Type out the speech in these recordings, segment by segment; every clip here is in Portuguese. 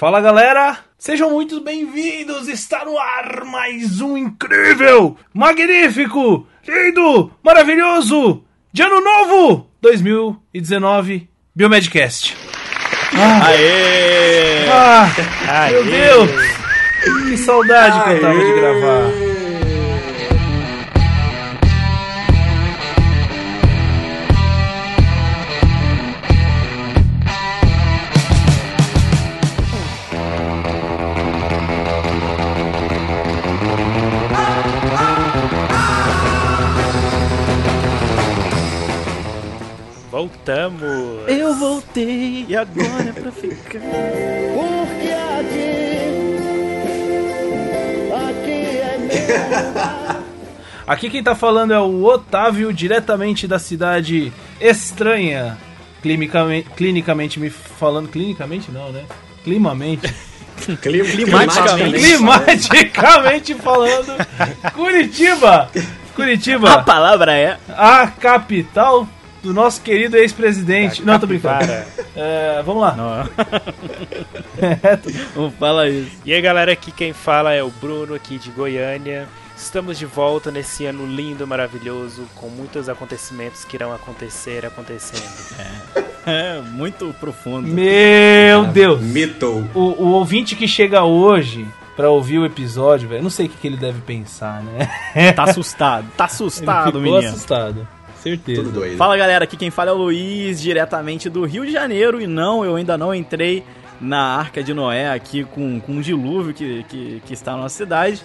Fala galera, sejam muito bem-vindos! Está no ar mais um incrível, magnífico, lindo, maravilhoso de ano novo 2019 Biomedcast. Ah. Aê! Ah, Aê! Meu Deus! Que saudade Aê! que eu tava de gravar. Agora é pra ficar. Porque aqui, aqui é meu. Aqui quem tá falando é o Otávio, diretamente da cidade estranha. Clinicamente, clinicamente me falando. Clinicamente não, né? Climamente. climaticamente. Climaticamente falando. Curitiba! Curitiba! A palavra é. A capital do nosso querido ex-presidente. Não, tô brincando. É, vamos lá. Não. Não fala isso. E aí, galera, aqui quem fala é o Bruno, aqui de Goiânia. Estamos de volta nesse ano lindo, maravilhoso, com muitos acontecimentos que irão acontecer acontecendo. É, é muito profundo. Meu Deus! Mito. O, o ouvinte que chega hoje para ouvir o episódio, velho, não sei o que, que, ele deve pensar, né? Tá assustado, tá assustado, ele menino. assustado. Certeza. Tudo doido. Fala galera, aqui quem fala é o Luiz, diretamente do Rio de Janeiro. E não, eu ainda não entrei na Arca de Noé aqui com, com um dilúvio que, que, que está na nossa cidade.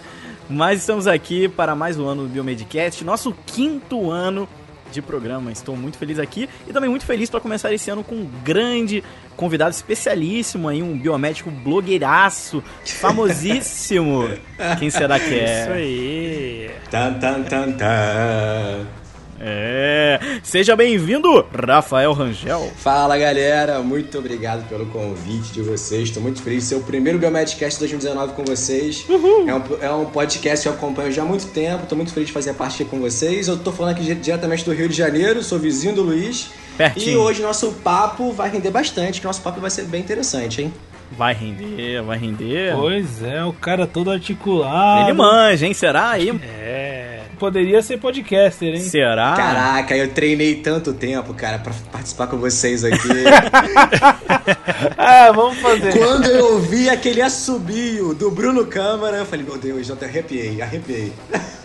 Mas estamos aqui para mais um ano do Biomedcast, nosso quinto ano de programa. Estou muito feliz aqui e também muito feliz para começar esse ano com um grande convidado especialíssimo aí, um biomédico blogueiraço, famosíssimo. Quem será que é? Isso aí. Tan, tan, tan, tan. É, seja bem-vindo, Rafael Rangel. Fala galera, muito obrigado pelo convite de vocês. Estou muito feliz de ser o primeiro Biomedcast 2019 com vocês. É um, é um podcast que eu acompanho já há muito tempo. Estou muito feliz de fazer parte aqui com vocês. Eu estou falando aqui diretamente do Rio de Janeiro, sou vizinho do Luiz. Pertinho. E hoje nosso papo vai render bastante, que nosso papo vai ser bem interessante, hein? Vai render, vai render. Pois é, o cara todo articulado. Ele manja, hein? Será aí? É. Poderia ser podcaster, hein? Será? Caraca, eu treinei tanto tempo, cara, para participar com vocês aqui. ah, vamos fazer. Quando eu ouvi aquele assobio do Bruno Câmara, eu falei, meu Deus, eu arrepiei, arrepiei.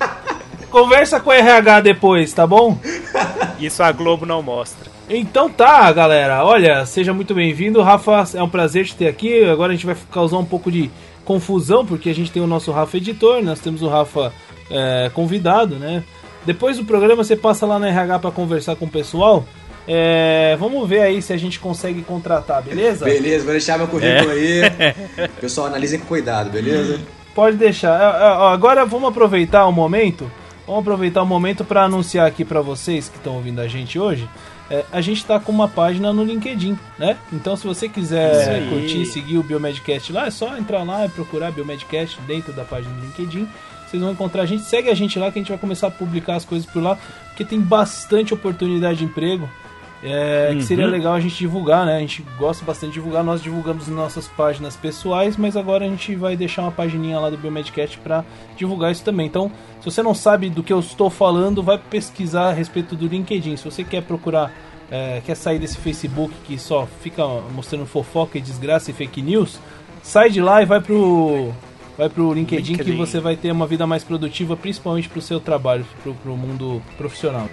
Conversa com o RH depois, tá bom? Isso a Globo não mostra. Então tá, galera. Olha, seja muito bem-vindo. Rafa, é um prazer te ter aqui. Agora a gente vai causar um pouco de confusão, porque a gente tem o nosso Rafa editor, nós temos o Rafa é, convidado, né? Depois do programa você passa lá na RH para conversar com o pessoal. É, vamos ver aí se a gente consegue contratar, beleza? Beleza, vou deixar meu currículo é. aí. Pessoal, analisem com cuidado, beleza? Pode deixar. É, é, agora vamos aproveitar o momento. Vamos aproveitar o momento para anunciar aqui para vocês que estão ouvindo a gente hoje. É, a gente está com uma página no LinkedIn, né? Então, se você quiser curtir, seguir o Biomedcast lá, é só entrar lá e procurar Biomedcast dentro da página do LinkedIn vocês vão encontrar a gente. Segue a gente lá que a gente vai começar a publicar as coisas por lá, porque tem bastante oportunidade de emprego. É, uhum. Que seria legal a gente divulgar, né? A gente gosta bastante de divulgar. Nós divulgamos nossas páginas pessoais, mas agora a gente vai deixar uma pagininha lá do Biomedcast para divulgar isso também. Então, se você não sabe do que eu estou falando, vai pesquisar a respeito do LinkedIn. Se você quer procurar, é, quer sair desse Facebook que só fica mostrando fofoca e desgraça e fake news, sai de lá e vai pro vai pro LinkedIn, LinkedIn, que você vai ter uma vida mais produtiva, principalmente pro seu trabalho, pro, pro mundo profissional.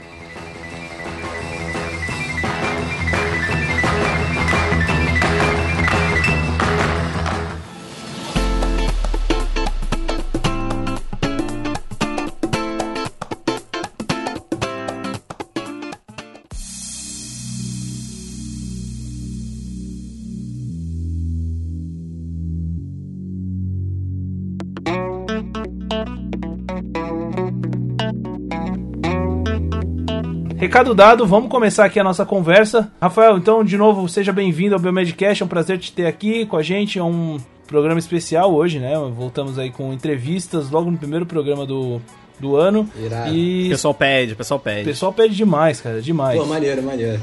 Recado dado, vamos começar aqui a nossa conversa. Rafael, então, de novo, seja bem-vindo ao Biomedcast, é um prazer te ter aqui com a gente, é um programa especial hoje, né? Voltamos aí com entrevistas logo no primeiro programa do, do ano. Irado. E... O pessoal pede, o pessoal pede. O pessoal pede demais, cara, demais. Pô, maneiro, maneiro.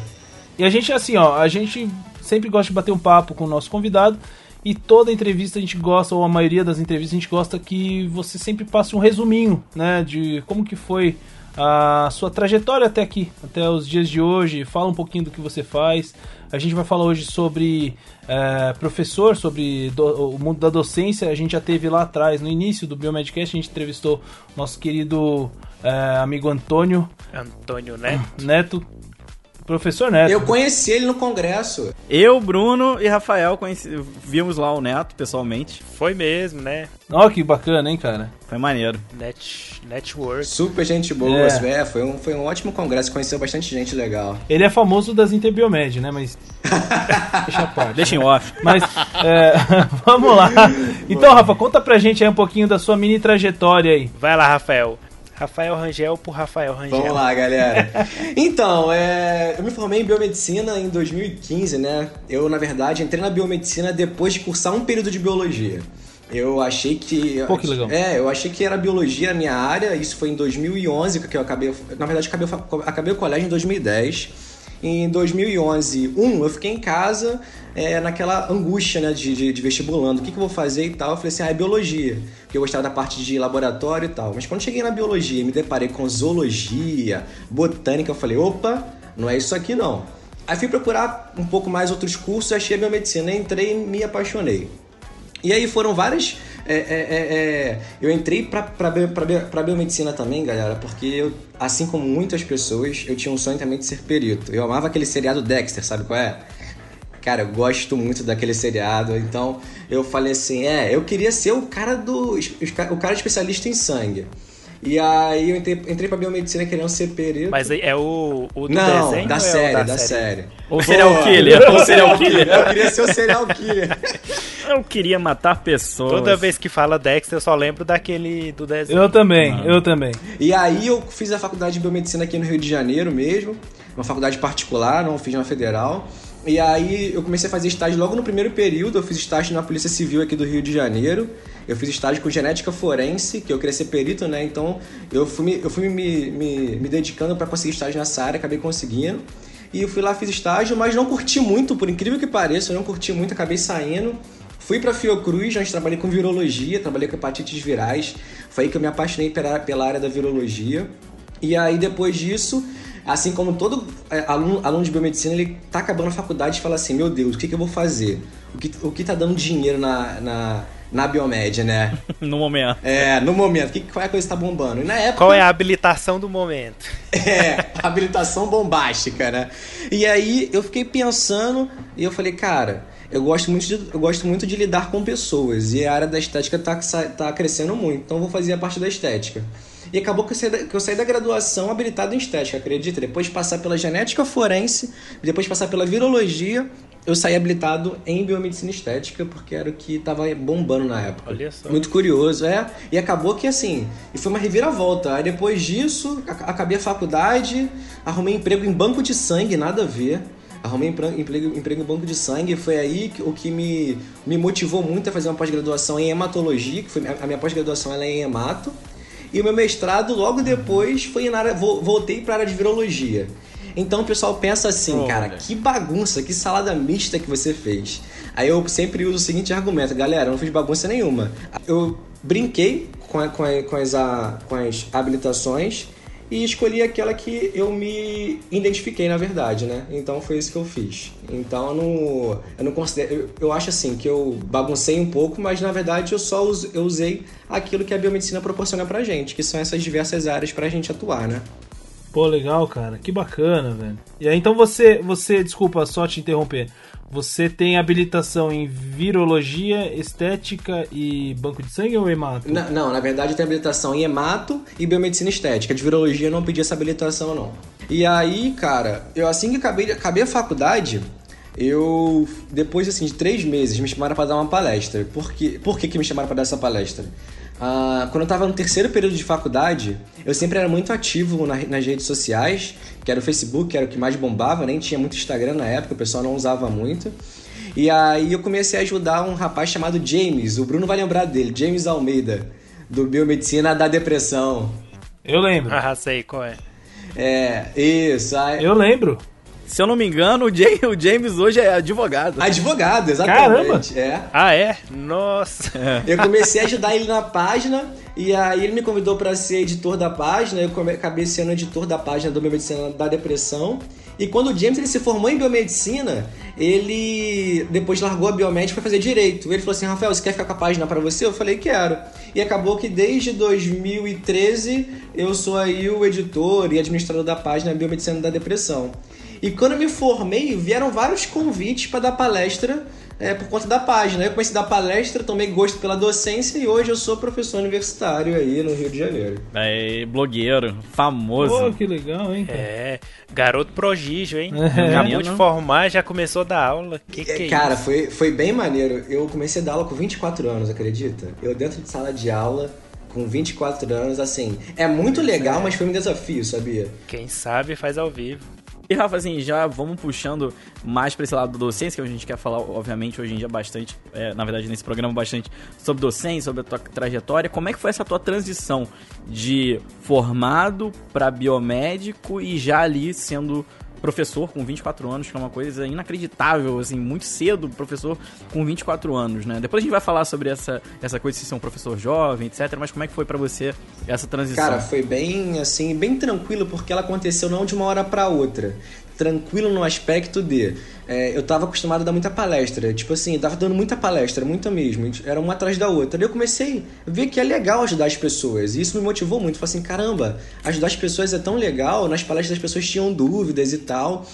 E a gente, assim, ó, a gente sempre gosta de bater um papo com o nosso convidado. E toda entrevista a gente gosta, ou a maioria das entrevistas a gente gosta que você sempre passe um resuminho, né, de como que foi a sua trajetória até aqui, até os dias de hoje. Fala um pouquinho do que você faz. A gente vai falar hoje sobre é, professor, sobre do, o mundo da docência. A gente já teve lá atrás, no início do Biomedcast, a gente entrevistou nosso querido é, amigo Antônio. Antônio Neto. Neto, Professor Neto. Eu conheci ele no congresso. Eu, Bruno e Rafael conheci, vimos lá o Neto pessoalmente. Foi mesmo, né? Ó, que bacana, hein, cara? Foi maneiro. Net, network. Super gente boa, é. é. foi, um, foi um ótimo congresso, conheceu bastante gente legal. Ele é famoso das Interbiomed, né? Mas. Deixa a parte. Deixa em off. Mas, é, vamos lá. Então, Rafa, conta pra gente aí um pouquinho da sua mini trajetória aí. Vai lá, Rafael. Rafael Rangel por Rafael Rangel. Vamos lá, galera. então, é, eu me formei em biomedicina em 2015, né? Eu, na verdade, entrei na biomedicina depois de cursar um período de biologia. Eu achei que. Pô, que legal. É, eu achei que era biologia a minha área. Isso foi em 2011 que eu acabei. Na verdade, acabei, acabei o colégio em 2010. Em 2011, um, eu fiquei em casa é, naquela angústia né, de, de, de vestibulando. O que, que eu vou fazer e tal? Eu falei assim, ah, é biologia. Porque eu gostava da parte de laboratório e tal. Mas quando cheguei na biologia me deparei com zoologia, botânica, eu falei, opa, não é isso aqui não. Aí fui procurar um pouco mais outros cursos, achei a biomedicina, entrei e me apaixonei. E aí foram várias. É, é, é, é eu entrei pra, pra biomedicina também, galera, porque eu, assim como muitas pessoas, eu tinha um sonho também de ser perito. Eu amava aquele seriado Dexter, sabe qual é? Cara, eu gosto muito daquele seriado, então eu falei assim, é, eu queria ser o cara do. o cara especialista em sangue. E aí eu entrei, entrei pra biomedicina querendo ser perito. Mas é o, o do Não, desenho? da série, é o da, da série. série. O serial killer. o serial killer. Eu queria ser o serial killer. Eu queria matar pessoas. Toda vez que fala Dexter, eu só lembro daquele do desenho. Eu também, ah. eu também. E aí eu fiz a faculdade de biomedicina aqui no Rio de Janeiro mesmo. Uma faculdade particular, não fiz na federal. E aí eu comecei a fazer estágio logo no primeiro período. Eu fiz estágio na Polícia Civil aqui do Rio de Janeiro. Eu fiz estágio com genética forense, que eu queria ser perito, né? Então eu fui, eu fui me, me, me dedicando para conseguir estágio nessa área, acabei conseguindo. E eu fui lá, fiz estágio, mas não curti muito, por incrível que pareça, eu não curti muito, acabei saindo. Fui para Fiocruz, onde trabalhei com virologia, trabalhei com hepatites virais. Foi aí que eu me apaixonei pela, pela área da virologia. E aí depois disso, Assim como todo é, aluno, aluno de biomedicina, ele tá acabando a faculdade e fala assim, meu Deus, o que, que eu vou fazer? O que, o que tá dando dinheiro na, na, na biomed, né? no momento. É, no momento. Que, qual é a coisa que tá bombando? E na época... Qual é a habilitação do momento? é, habilitação bombástica, né? E aí eu fiquei pensando e eu falei, cara, eu gosto muito de, eu gosto muito de lidar com pessoas e a área da estética tá, tá crescendo muito, então eu vou fazer a parte da estética. E acabou que eu, saí da, que eu saí da graduação habilitado em estética, acredita? Depois de passar pela genética forense, depois de passar pela virologia, eu saí habilitado em biomedicina estética, porque era o que estava bombando na época. Olha só. Muito curioso, é. E acabou que assim, e foi uma reviravolta. Aí depois disso, acabei a faculdade, arrumei emprego em banco de sangue, nada a ver. Arrumei emprego, emprego em banco de sangue. Foi aí que, o que me, me motivou muito a fazer uma pós-graduação em hematologia, que foi a minha pós-graduação ela é em hemato. E o meu mestrado, logo depois, foi na área, voltei para a área de virologia. Então o pessoal pensa assim, oh, cara, que bagunça, que salada mista que você fez. Aí eu sempre uso o seguinte argumento, galera, eu não fiz bagunça nenhuma. Eu brinquei com, a, com, a, com, as, a, com as habilitações e escolhi aquela que eu me identifiquei na verdade, né? Então foi isso que eu fiz. Então eu não, eu não considero, eu, eu acho assim que eu baguncei um pouco, mas na verdade eu só us, eu usei aquilo que a biomedicina proporciona pra gente, que são essas diversas áreas pra gente atuar, né? Pô, legal, cara. Que bacana, velho. E aí, então você, você, desculpa só te interromper. Você tem habilitação em virologia, estética e banco de sangue ou hemato? Não, não na verdade tenho habilitação em hemato e biomedicina estética. De virologia eu não pedi essa habilitação, não. E aí, cara, eu assim que acabei, acabei a faculdade, eu, depois assim, de três meses, me chamaram para dar uma palestra. Por, que, por que, que me chamaram para dar essa palestra? Uh, quando eu estava no terceiro período de faculdade, eu sempre era muito ativo na, nas redes sociais, que era o Facebook, que era o que mais bombava, nem tinha muito Instagram na época, o pessoal não usava muito. E aí eu comecei a ajudar um rapaz chamado James, o Bruno vai lembrar dele, James Almeida, do Biomedicina da Depressão. Eu lembro. Ah, sei qual é. É, isso. Aí... Eu lembro. Se eu não me engano, o James, o James hoje é advogado. Advogado, exatamente. Caramba! É. Ah, é? Nossa. Eu comecei a ajudar ele na página e aí ele me convidou para ser editor da página. Eu acabei sendo editor da página do Biomedicina da Depressão. E quando o James ele se formou em biomedicina, ele depois largou a biomédica para fazer direito. Ele falou assim: Rafael, você quer ficar com a página para você? Eu falei: quero. E acabou que desde 2013 eu sou aí o editor e administrador da página Biomedicina da Depressão. E quando eu me formei, vieram vários convites para dar palestra é, por conta da página. Eu comecei a dar palestra, tomei gosto pela docência e hoje eu sou professor universitário aí no Rio de Janeiro. É, blogueiro, famoso. Pô, que legal, hein, cara? É, garoto prodígio, hein? É. Acabou de formar, já começou a dar aula. Que que é Cara, isso? foi, foi bem maneiro. Eu comecei a dar aula com 24 anos, acredita? Eu dentro de sala de aula, com 24 anos, assim. É muito legal, mas foi um desafio, sabia? Quem sabe faz ao vivo. E Rafa, assim, já vamos puxando mais pra esse lado da docência, que a gente quer falar, obviamente, hoje em dia bastante, é, na verdade, nesse programa, bastante sobre docência, sobre a tua trajetória. Como é que foi essa tua transição de formado pra biomédico e já ali sendo professor com 24 anos, que é uma coisa inacreditável, assim, muito cedo, professor com 24 anos, né? Depois a gente vai falar sobre essa, essa coisa de ser um professor jovem, etc, mas como é que foi pra você essa transição? Cara, foi bem, assim, bem tranquilo, porque ela aconteceu não de uma hora pra outra. Tranquilo no aspecto de. É, eu tava acostumado a dar muita palestra. Tipo assim, eu tava dando muita palestra, muita mesmo. Era uma atrás da outra. E eu comecei a ver que é legal ajudar as pessoas. E isso me motivou muito. Falei assim, caramba, ajudar as pessoas é tão legal. Nas palestras as pessoas tinham dúvidas e tal.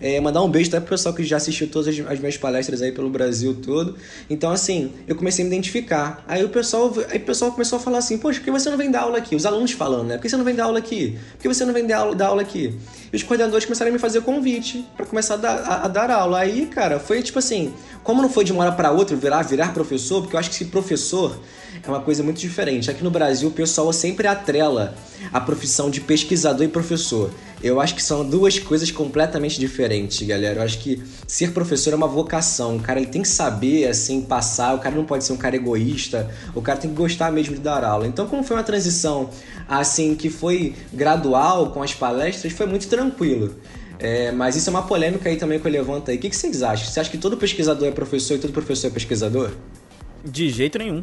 É, mandar um beijo até pro pessoal que já assistiu todas as, as minhas palestras aí pelo Brasil todo. Então, assim, eu comecei a me identificar. Aí o pessoal, aí o pessoal começou a falar assim, poxa, por que você não vem dar aula aqui? Os alunos falando, né? Por que você não vem dar aula aqui? Por que você não vem dar aula, dar aula aqui? E os coordenadores começaram a me fazer convite para começar a dar, a- a dar aula. Aí, cara, foi tipo assim, como não foi de uma hora para outra virar, virar professor, porque eu acho que professor é uma coisa muito diferente. Aqui no Brasil, o pessoal sempre atrela a profissão de pesquisador e professor. Eu acho que são duas coisas completamente diferentes, galera. Eu acho que ser professor é uma vocação. O cara ele tem que saber, assim, passar. O cara não pode ser um cara egoísta. O cara tem que gostar mesmo de dar aula. Então, como foi uma transição, assim, que foi gradual com as palestras, foi muito tranquilo. É, mas isso é uma polêmica aí também que eu levanto aí. O que, que vocês acham? Você acha que todo pesquisador é professor e todo professor é pesquisador? De jeito nenhum.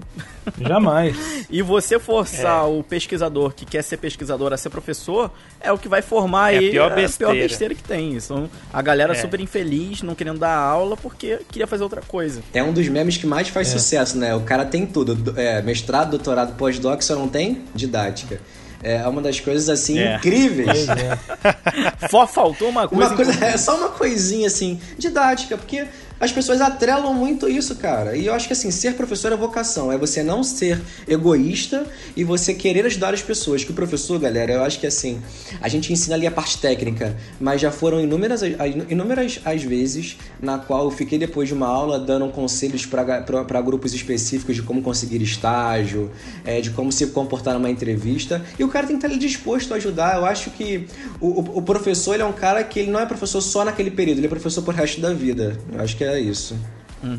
Jamais. E você forçar É. o pesquisador que quer ser pesquisador a ser professor é o que vai formar É a aí pior a besteira. pior besteira que tem. São a galera É. super infeliz, não querendo dar aula porque queria fazer outra coisa. É um dos memes que mais faz sucesso, né? O cara tem tudo. do- É, mestrado, doutorado, pós-doc, só não tem didática. É uma das coisas, assim, É. incríveis. Pois é. Só faltou uma coisa. Uma coisa, é só uma coisinha assim, didática, porque as pessoas atrelam muito isso, cara. E eu acho que assim, ser professor é vocação, é você não ser egoísta e você querer ajudar as pessoas. Que o professor, galera, eu acho que assim, a gente ensina ali a parte técnica, mas já foram inúmeras, inúmeras as vezes na qual eu fiquei depois de uma aula dando conselhos para grupos específicos de como conseguir estágio, é, de como se comportar numa entrevista. E o cara tem que estar disposto a ajudar. Eu acho que o, o- o professor é um cara que ele não é professor só naquele período, ele é professor pro resto da vida. Eu acho que é isso.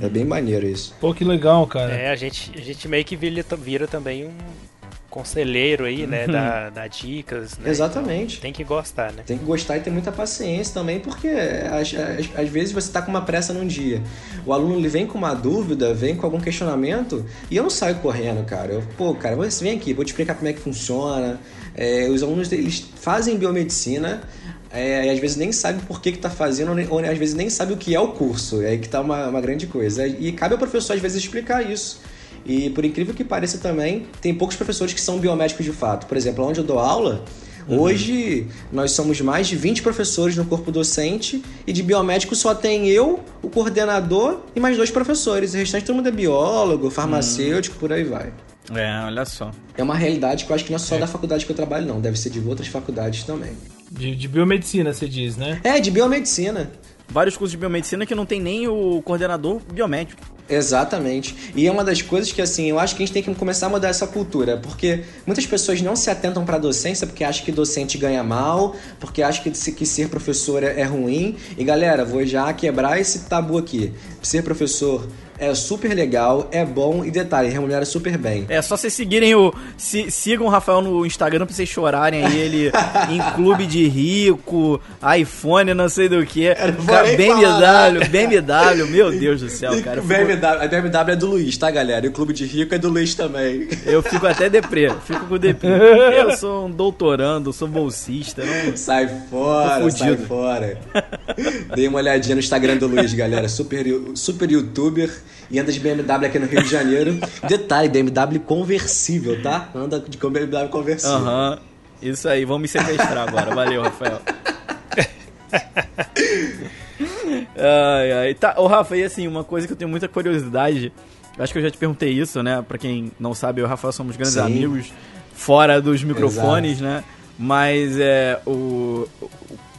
É bem maneiro isso. Pô, que legal, cara. É, a gente, a gente meio que vira, vira também um conselheiro aí, né? Dá, dá dicas, né? Exatamente. Então, tem que gostar, né? Tem que gostar e ter muita paciência também, porque às, às- às vezes você tá com uma pressa num dia. O aluno ele vem com uma dúvida, vem com algum questionamento, e eu não saio correndo, cara. Eu, pô, cara, você vem aqui, vou te explicar como é que funciona. É, os alunos eles fazem biomedicina. É, e às vezes nem sabe por que, que tá fazendo, ou, às vezes nem sabe o que é o curso. É aí que tá uma, uma grande coisa. E cabe ao professor, às vezes, explicar isso. E por incrível que pareça também, tem poucos professores que são biomédicos de fato. Por exemplo, onde eu dou aula, hoje nós somos mais de 20 professores no corpo docente e de biomédico só tem eu, o coordenador e mais dois professores. O restante todo mundo é biólogo, farmacêutico, por aí vai. É, olha só. É uma realidade que eu acho que não é só da faculdade que eu trabalho, não. Deve ser de outras faculdades também. De, de biomedicina, você diz, né? É, de biomedicina. Vários cursos de biomedicina que não tem nem o coordenador biomédico. Exatamente. E é uma das coisas que, assim, eu acho que a gente tem que começar a mudar essa cultura, porque muitas pessoas não se atentam para a docência porque acham que docente ganha mal, porque acham que, se- que ser professor é, é ruim. E galera, vou já quebrar esse tabu aqui. Ser professor é super legal, é bom e detalhe, remunera super bem. É só vocês seguirem o. Sigam o Rafael no Instagram pra vocês chorarem aí, ele em clube de rico, iPhone, não sei do que. BMW, falar, né? BMW, meu Deus do céu, cara. BMW, a BMW é do Luiz, tá, galera? E o clube de rico é do Luiz também. Eu fico até deprê, fico com deprê. Eu sou um doutorando, sou bolsista. Não... Sai fora, sai fora. Dei uma olhadinha no Instagram do Luiz, galera. Super, super youtuber e anda de BMW aqui no Rio de Janeiro. Detalhe, BMW conversível, tá? Anda de BMW conversível. Aham. Uhum. Isso aí, vamos me sequestrar agora. Valeu, Rafael. ai, ai. Tá, ô Rafa, e assim, uma coisa que eu tenho muita curiosidade. Acho que eu já te perguntei isso, né? Pra quem não sabe, eu e o Rafael somos grandes Sim. amigos fora dos microfones, Exato. né? Mas é o,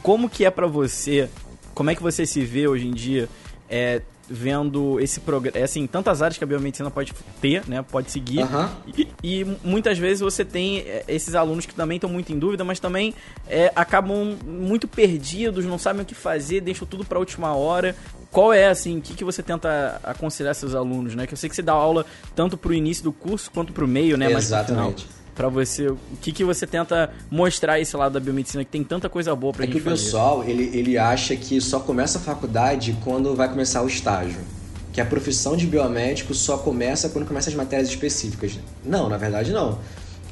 como que é para você? Como é que você se vê hoje em dia? É, vendo esse programa, é assim, tantas áreas que a biomedicina pode ter, né, pode seguir, uhum. e, e, muitas vezes você tem é, esses alunos que também estão muito em dúvida, mas também é, acabam muito perdidos, não sabem o que fazer, deixam tudo para a última hora. Qual é, assim, o que, que você tenta aconselhar seus alunos, né? Que eu sei que você dá aula tanto para o início do curso quanto para o meio, né? Exatamente. Mas para você, o que, que você tenta mostrar esse lado da biomedicina que tem tanta coisa boa pra é gente que o pessoal, ele, ele acha que só começa a faculdade quando vai começar o estágio. Que a profissão de biomédico só começa quando começa as matérias específicas. Não, na verdade não.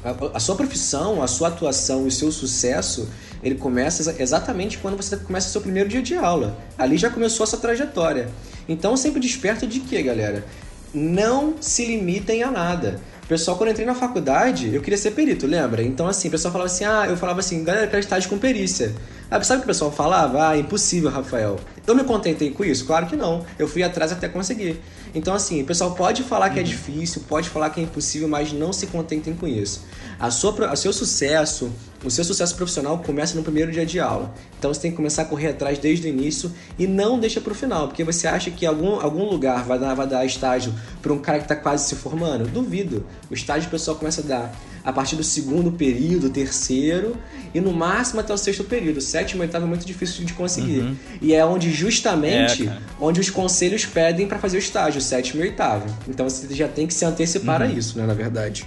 A, a sua profissão, a sua atuação e o seu sucesso, ele começa exatamente quando você começa o seu primeiro dia de aula. Ali já começou a sua trajetória. Então sempre desperta de quê, galera? Não se limitem a nada pessoal, quando eu entrei na faculdade, eu queria ser perito, lembra? Então, assim, o pessoal falava assim, ah, eu falava assim, galera, eu quero estágio com perícia. Ah, sabe o que o pessoal falava? Ah, impossível, Rafael. Eu me contentei com isso? Claro que não. Eu fui atrás até conseguir. Então, assim, o pessoal pode falar que é uhum. difícil, pode falar que é impossível, mas não se contentem com isso. A sua, o seu sucesso, o seu sucesso profissional começa no primeiro dia de aula. Então você tem que começar a correr atrás desde o início e não deixa para o final, porque você acha que algum, algum lugar vai dar, vai dar estágio para um cara que está quase se formando? Duvido. O estágio o pessoal começa a dar a partir do segundo período, terceiro e no máximo até o sexto período. O sétimo e oitavo é muito difícil de conseguir. Uhum. E é onde justamente é, onde os conselhos pedem para fazer o estágio, sétimo e oitavo. Então você já tem que se antecipar uhum. a isso, né, na verdade.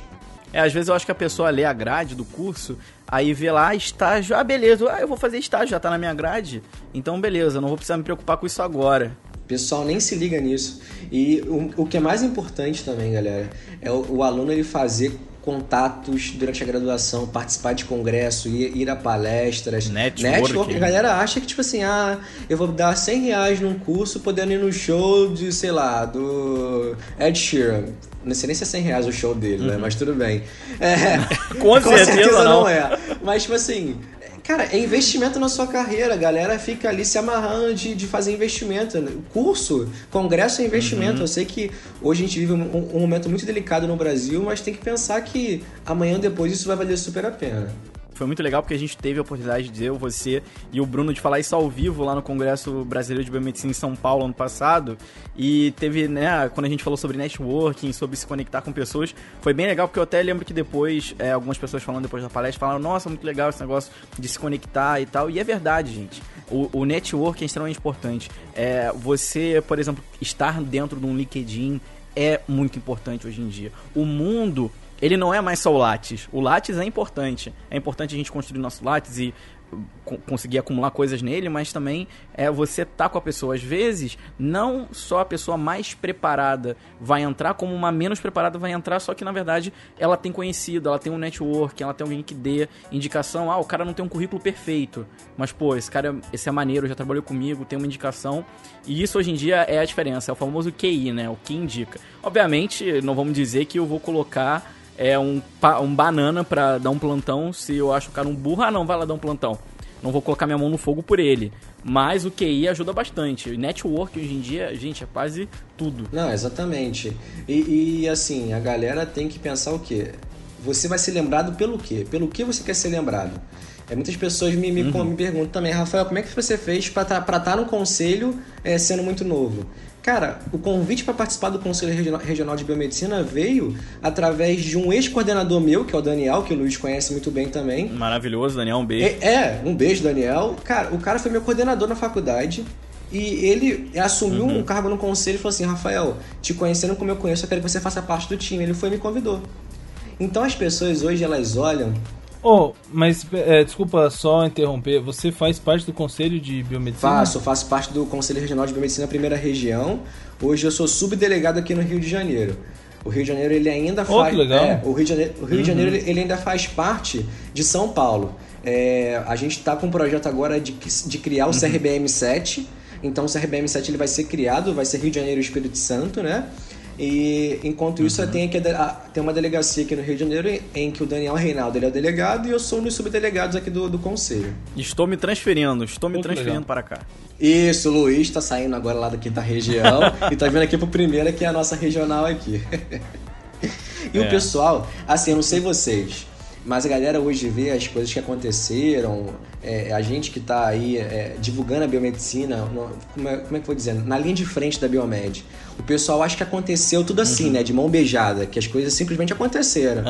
É, às vezes eu acho que a pessoa lê a grade do curso, aí vê lá estágio, ah, beleza, ah, eu vou fazer estágio, já tá na minha grade, então beleza, não vou precisar me preocupar com isso agora. O pessoal nem se liga nisso. E o, o que é mais importante também, galera, é o, o aluno ele fazer contatos durante a graduação, participar de congresso, ir, ir a palestras. Network. Network. A galera acha que, tipo assim, ah, eu vou dar 100 reais num curso podendo ir no show de, sei lá, do Ed Sheeran. Não sei nem se é 100 reais o show dele, né? uhum. né? Mas tudo bem. É, com, com certeza, certeza não. não é. Mas, tipo assim, Cara, é investimento na sua carreira. A galera fica ali se amarrando de, de fazer investimento. Curso, congresso é investimento. Uhum. Eu sei que hoje a gente vive um, um, momento muito delicado no Brasil, mas tem que pensar que amanhã depois isso vai valer super a pena. Foi muito legal porque a gente teve a oportunidade de eu, você e o Bruno de falar isso ao vivo lá no Congresso Brasileiro de Biomedicina em São Paulo ano passado. E teve, né, quando a gente falou sobre networking, sobre se conectar com pessoas, foi bem legal porque eu até lembro que depois, é, algumas pessoas falando depois da palestra, falaram: Nossa, muito legal esse negócio de se conectar e tal. E é verdade, gente. O, o network é extremamente importante. É, você, por exemplo, estar dentro de um LinkedIn é muito importante hoje em dia. O mundo ele não é mais só o Lattes. O Lattes é importante. É importante a gente construir nosso Lattes e conseguir acumular coisas nele, mas também é você tá com a pessoa. Às vezes, não só a pessoa mais preparada vai entrar, como uma menos preparada vai entrar, só que na verdade ela tem conhecido, ela tem um network, ela tem alguém que dê indicação. Ah, o cara não tem um currículo perfeito, mas pô, esse cara esse é maneiro, já trabalhou comigo, tem uma indicação. E isso hoje em dia é a diferença, é o famoso QI, né? O que indica. Obviamente, não vamos dizer que eu vou colocar é um, um banana para dar um plantão. Se eu acho o cara um burro, ah, não, vai lá dar um plantão. Não vou colocar minha mão no fogo por ele. Mas o QI ajuda bastante. O network hoje em dia, gente, é quase tudo. Não, exatamente. E, e assim, a galera tem que pensar o quê? Você vai ser lembrado pelo quê? Pelo que você quer ser lembrado? É, muitas pessoas me, me, uhum. me perguntam também, Rafael, como é que você fez para estar tá, tá no conselho é, sendo muito novo? Cara, o convite para participar do Conselho Regional de Biomedicina veio através de um ex-coordenador meu, que é o Daniel, que o Luiz conhece muito bem também. Maravilhoso, Daniel, um beijo. É, é um beijo, Daniel. Cara, o cara foi meu coordenador na faculdade. e ele assumiu um cargo no conselho e falou assim: Rafael, te conhecendo como eu conheço, eu quero que você faça parte do time. Ele foi e me convidou. Então as pessoas hoje elas olham. Oh, mas é, desculpa só interromper, você faz parte do Conselho de Biomedicina? Faço, faço parte do Conselho Regional de Biomedicina Primeira Região. Hoje eu sou subdelegado aqui no Rio de Janeiro. O Rio de Janeiro ele ainda Oh, faz. que legal. é, o Rio de Janeiro, Rio de Janeiro ele ainda faz parte de São Paulo. É, a gente está com um projeto agora de, de criar o CRBM 7. Então o CRBM 7 ele vai ser criado, vai ser Rio de Janeiro e Espírito Santo, né? E enquanto isso, tem, aqui a de- a- tem uma delegacia aqui no Rio de Janeiro em, em que o Daniel Reinaldo ele é o delegado e eu sou um dos subdelegados aqui do, do conselho. Estou me transferindo, estou me transferindo legal. para cá. Isso, o Luiz tá saindo agora lá da quinta região e tá vindo aqui pro primeiro, que é a nossa regional aqui. e o É. pessoal, assim, eu não sei vocês, mas a galera hoje vê as coisas que aconteceram, é, a gente que tá aí é, divulgando a biomedicina, como, é, como é que eu vou dizer? Na linha de frente da Biomed. O pessoal acha que aconteceu tudo assim, né? De mão beijada, que as coisas simplesmente aconteceram.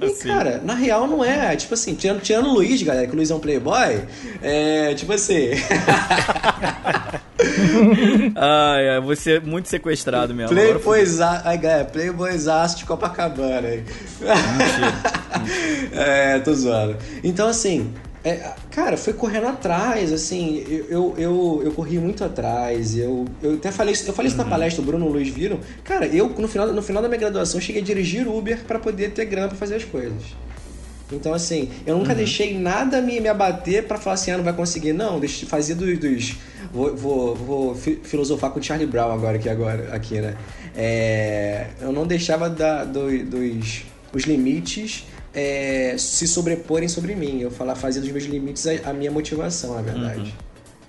E, Sim. cara, na real não é. Tipo assim, tirando, tirando o Luiz, galera, que o Luiz é um playboy, é tipo assim. Ai, ai, você é muito sequestrado mesmo. Foi- Playboyzaço. De Copacabana aí. é, tô zoando. Então, assim. é, cara, foi correndo atrás, assim, eu, eu, eu, corri muito atrás, eu, eu até falei isso, eu falei isso na palestra, o Bruno e o Luiz viram. Cara, eu no final, no final da minha graduação cheguei a dirigir Uber pra poder ter grana pra fazer as coisas. Então, assim, eu nunca deixei nada me, me abater pra falar assim, ah, não vai conseguir. Não, deixa, fazia dos. dos vou, vou, vou fi- filosofar com o Charlie Brown agora, aqui, agora, aqui né? É, eu não deixava da, do- dos os limites é, se sobreporem sobre mim. Eu falar, fazia dos meus limites a, a minha motivação, na verdade.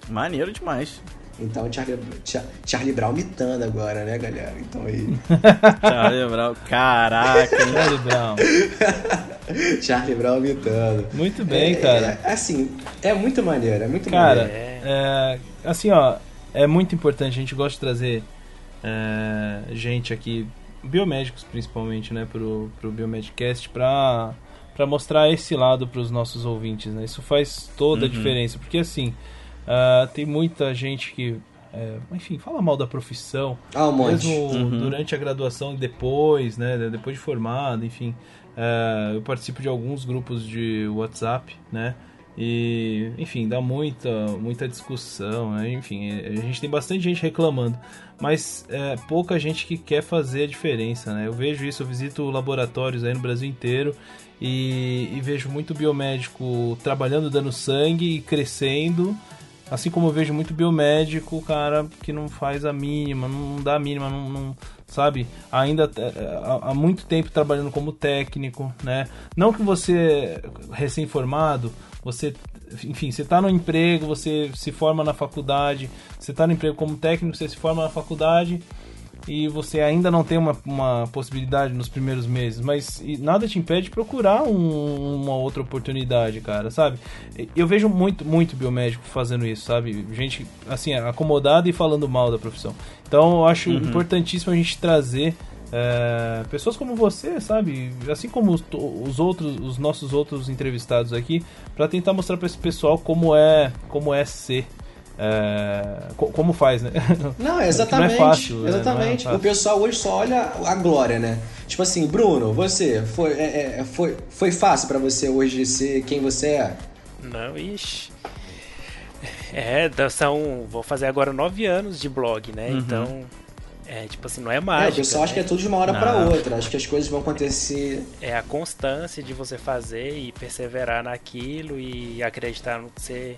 Maneiro demais. Então, Charlie, Cha- Charlie Brown mitando agora, né, galera? Então aí. Charlie Brown. Caraca? Charlie Brown. Charlie Brown mitando. Muito bem, É, cara. É, assim, é muito maneiro, é muito Cara, maneiro. é, assim, ó, é muito importante, a gente gosta de trazer é, gente aqui, biomédicos principalmente, né, pro, pro Biomedcast, pra, pra mostrar esse lado pros nossos ouvintes, né? Isso faz toda a Uhum. diferença, porque assim, ah, tem muita gente que, é, enfim, fala mal da profissão, Ah, um monte. mesmo Uhum. durante a graduação e depois, né? Depois de formado, enfim. É, eu participo de alguns grupos de WhatsApp, né? E, enfim, dá muita, muita discussão, né? Enfim, a gente tem bastante gente reclamando, mas é, pouca gente que quer fazer a diferença, né? Eu vejo isso, eu visito laboratórios aí no Brasil inteiro e, e vejo muito biomédico trabalhando, dando sangue e crescendo, Assim como eu vejo muito biomédico, cara, que não faz a mínima, não dá a mínima, não, não- sabe? Ainda é, há, há muito tempo trabalhando como técnico, né? Não que você, recém-formado, você, enfim, você tá no emprego, você se forma na faculdade, você tá no emprego como técnico, você se forma na faculdade e você ainda não tem uma, uma possibilidade nos primeiros meses, mas nada te impede de procurar um- uma outra oportunidade, cara, sabe? Eu vejo muito, muito biomédico fazendo isso, sabe? Gente, assim, acomodada e falando mal da profissão. Então eu acho importantíssimo a gente trazer é, pessoas como você, sabe? Assim como os, os outros, os nossos outros entrevistados aqui, para tentar mostrar para esse pessoal como é, como é ser. É, co- como faz, né? Não, Que exatamente. Não é fácil, né? exatamente. Não é O pessoal hoje só olha a glória, né? Tipo assim, Bruno, você foi, é, é, foi, foi fácil pra você hoje ser quem você é? Não, ixi. É, da- são. Vou fazer agora nove anos de blog, né? Uhum. Então. É, tipo assim, não é É, mágica. o pessoal acha que é né? tudo de uma hora pra Não. outra. Acho que as coisas vão acontecer. É a constância de você fazer e perseverar naquilo e acreditar no que você,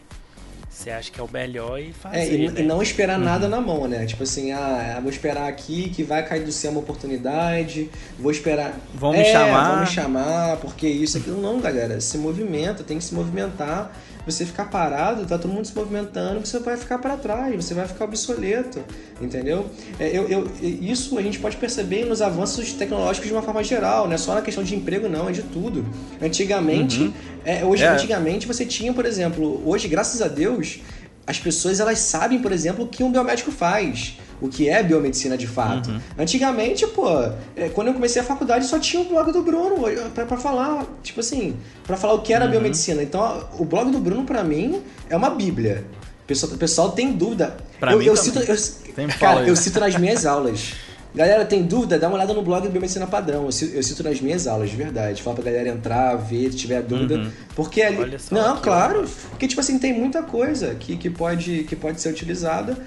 você acha que é o melhor e fazer. É, e, né? e não esperar nada na mão, né? Tipo assim, ah, vou esperar aqui que vai cair do céu uma oportunidade, vou esperar. Vão me É, chamar. Vão me chamar, porque isso, aquilo. Não, galera, se movimenta, tem que se movimentar. Você ficar parado, tá todo mundo se movimentando, você vai ficar para trás, você vai ficar obsoleto, entendeu? É, eu, eu- isso a gente pode perceber nos avanços tecnológicos de uma forma geral, não é só na questão de emprego, não, é de tudo. Antigamente, é, hoje, É. antigamente você tinha, por exemplo, hoje, graças a Deus, as pessoas elas sabem, por exemplo, o que um biomédico faz, o que é biomedicina de fato. Antigamente, pô, é, quando eu comecei a faculdade só tinha o blog do Bruno pra, pra falar, tipo assim, pra falar o que era biomedicina. Então, o blog do Bruno pra mim é uma bíblia. O pessoal, o pessoal tem dúvida. Pra eu, mim eu também. cito, eu, cara, eu cito nas minhas aulas. Galera, tem dúvida? Dá uma olhada no blog do Biomedicina Padrão. Eu cito, eu cito nas minhas aulas, de verdade. Fala pra galera entrar, ver, se tiver dúvida. Uhum. Porque ali. Não, que claro. Porque, tipo assim, tem muita coisa que, que, pode, que pode ser utilizada.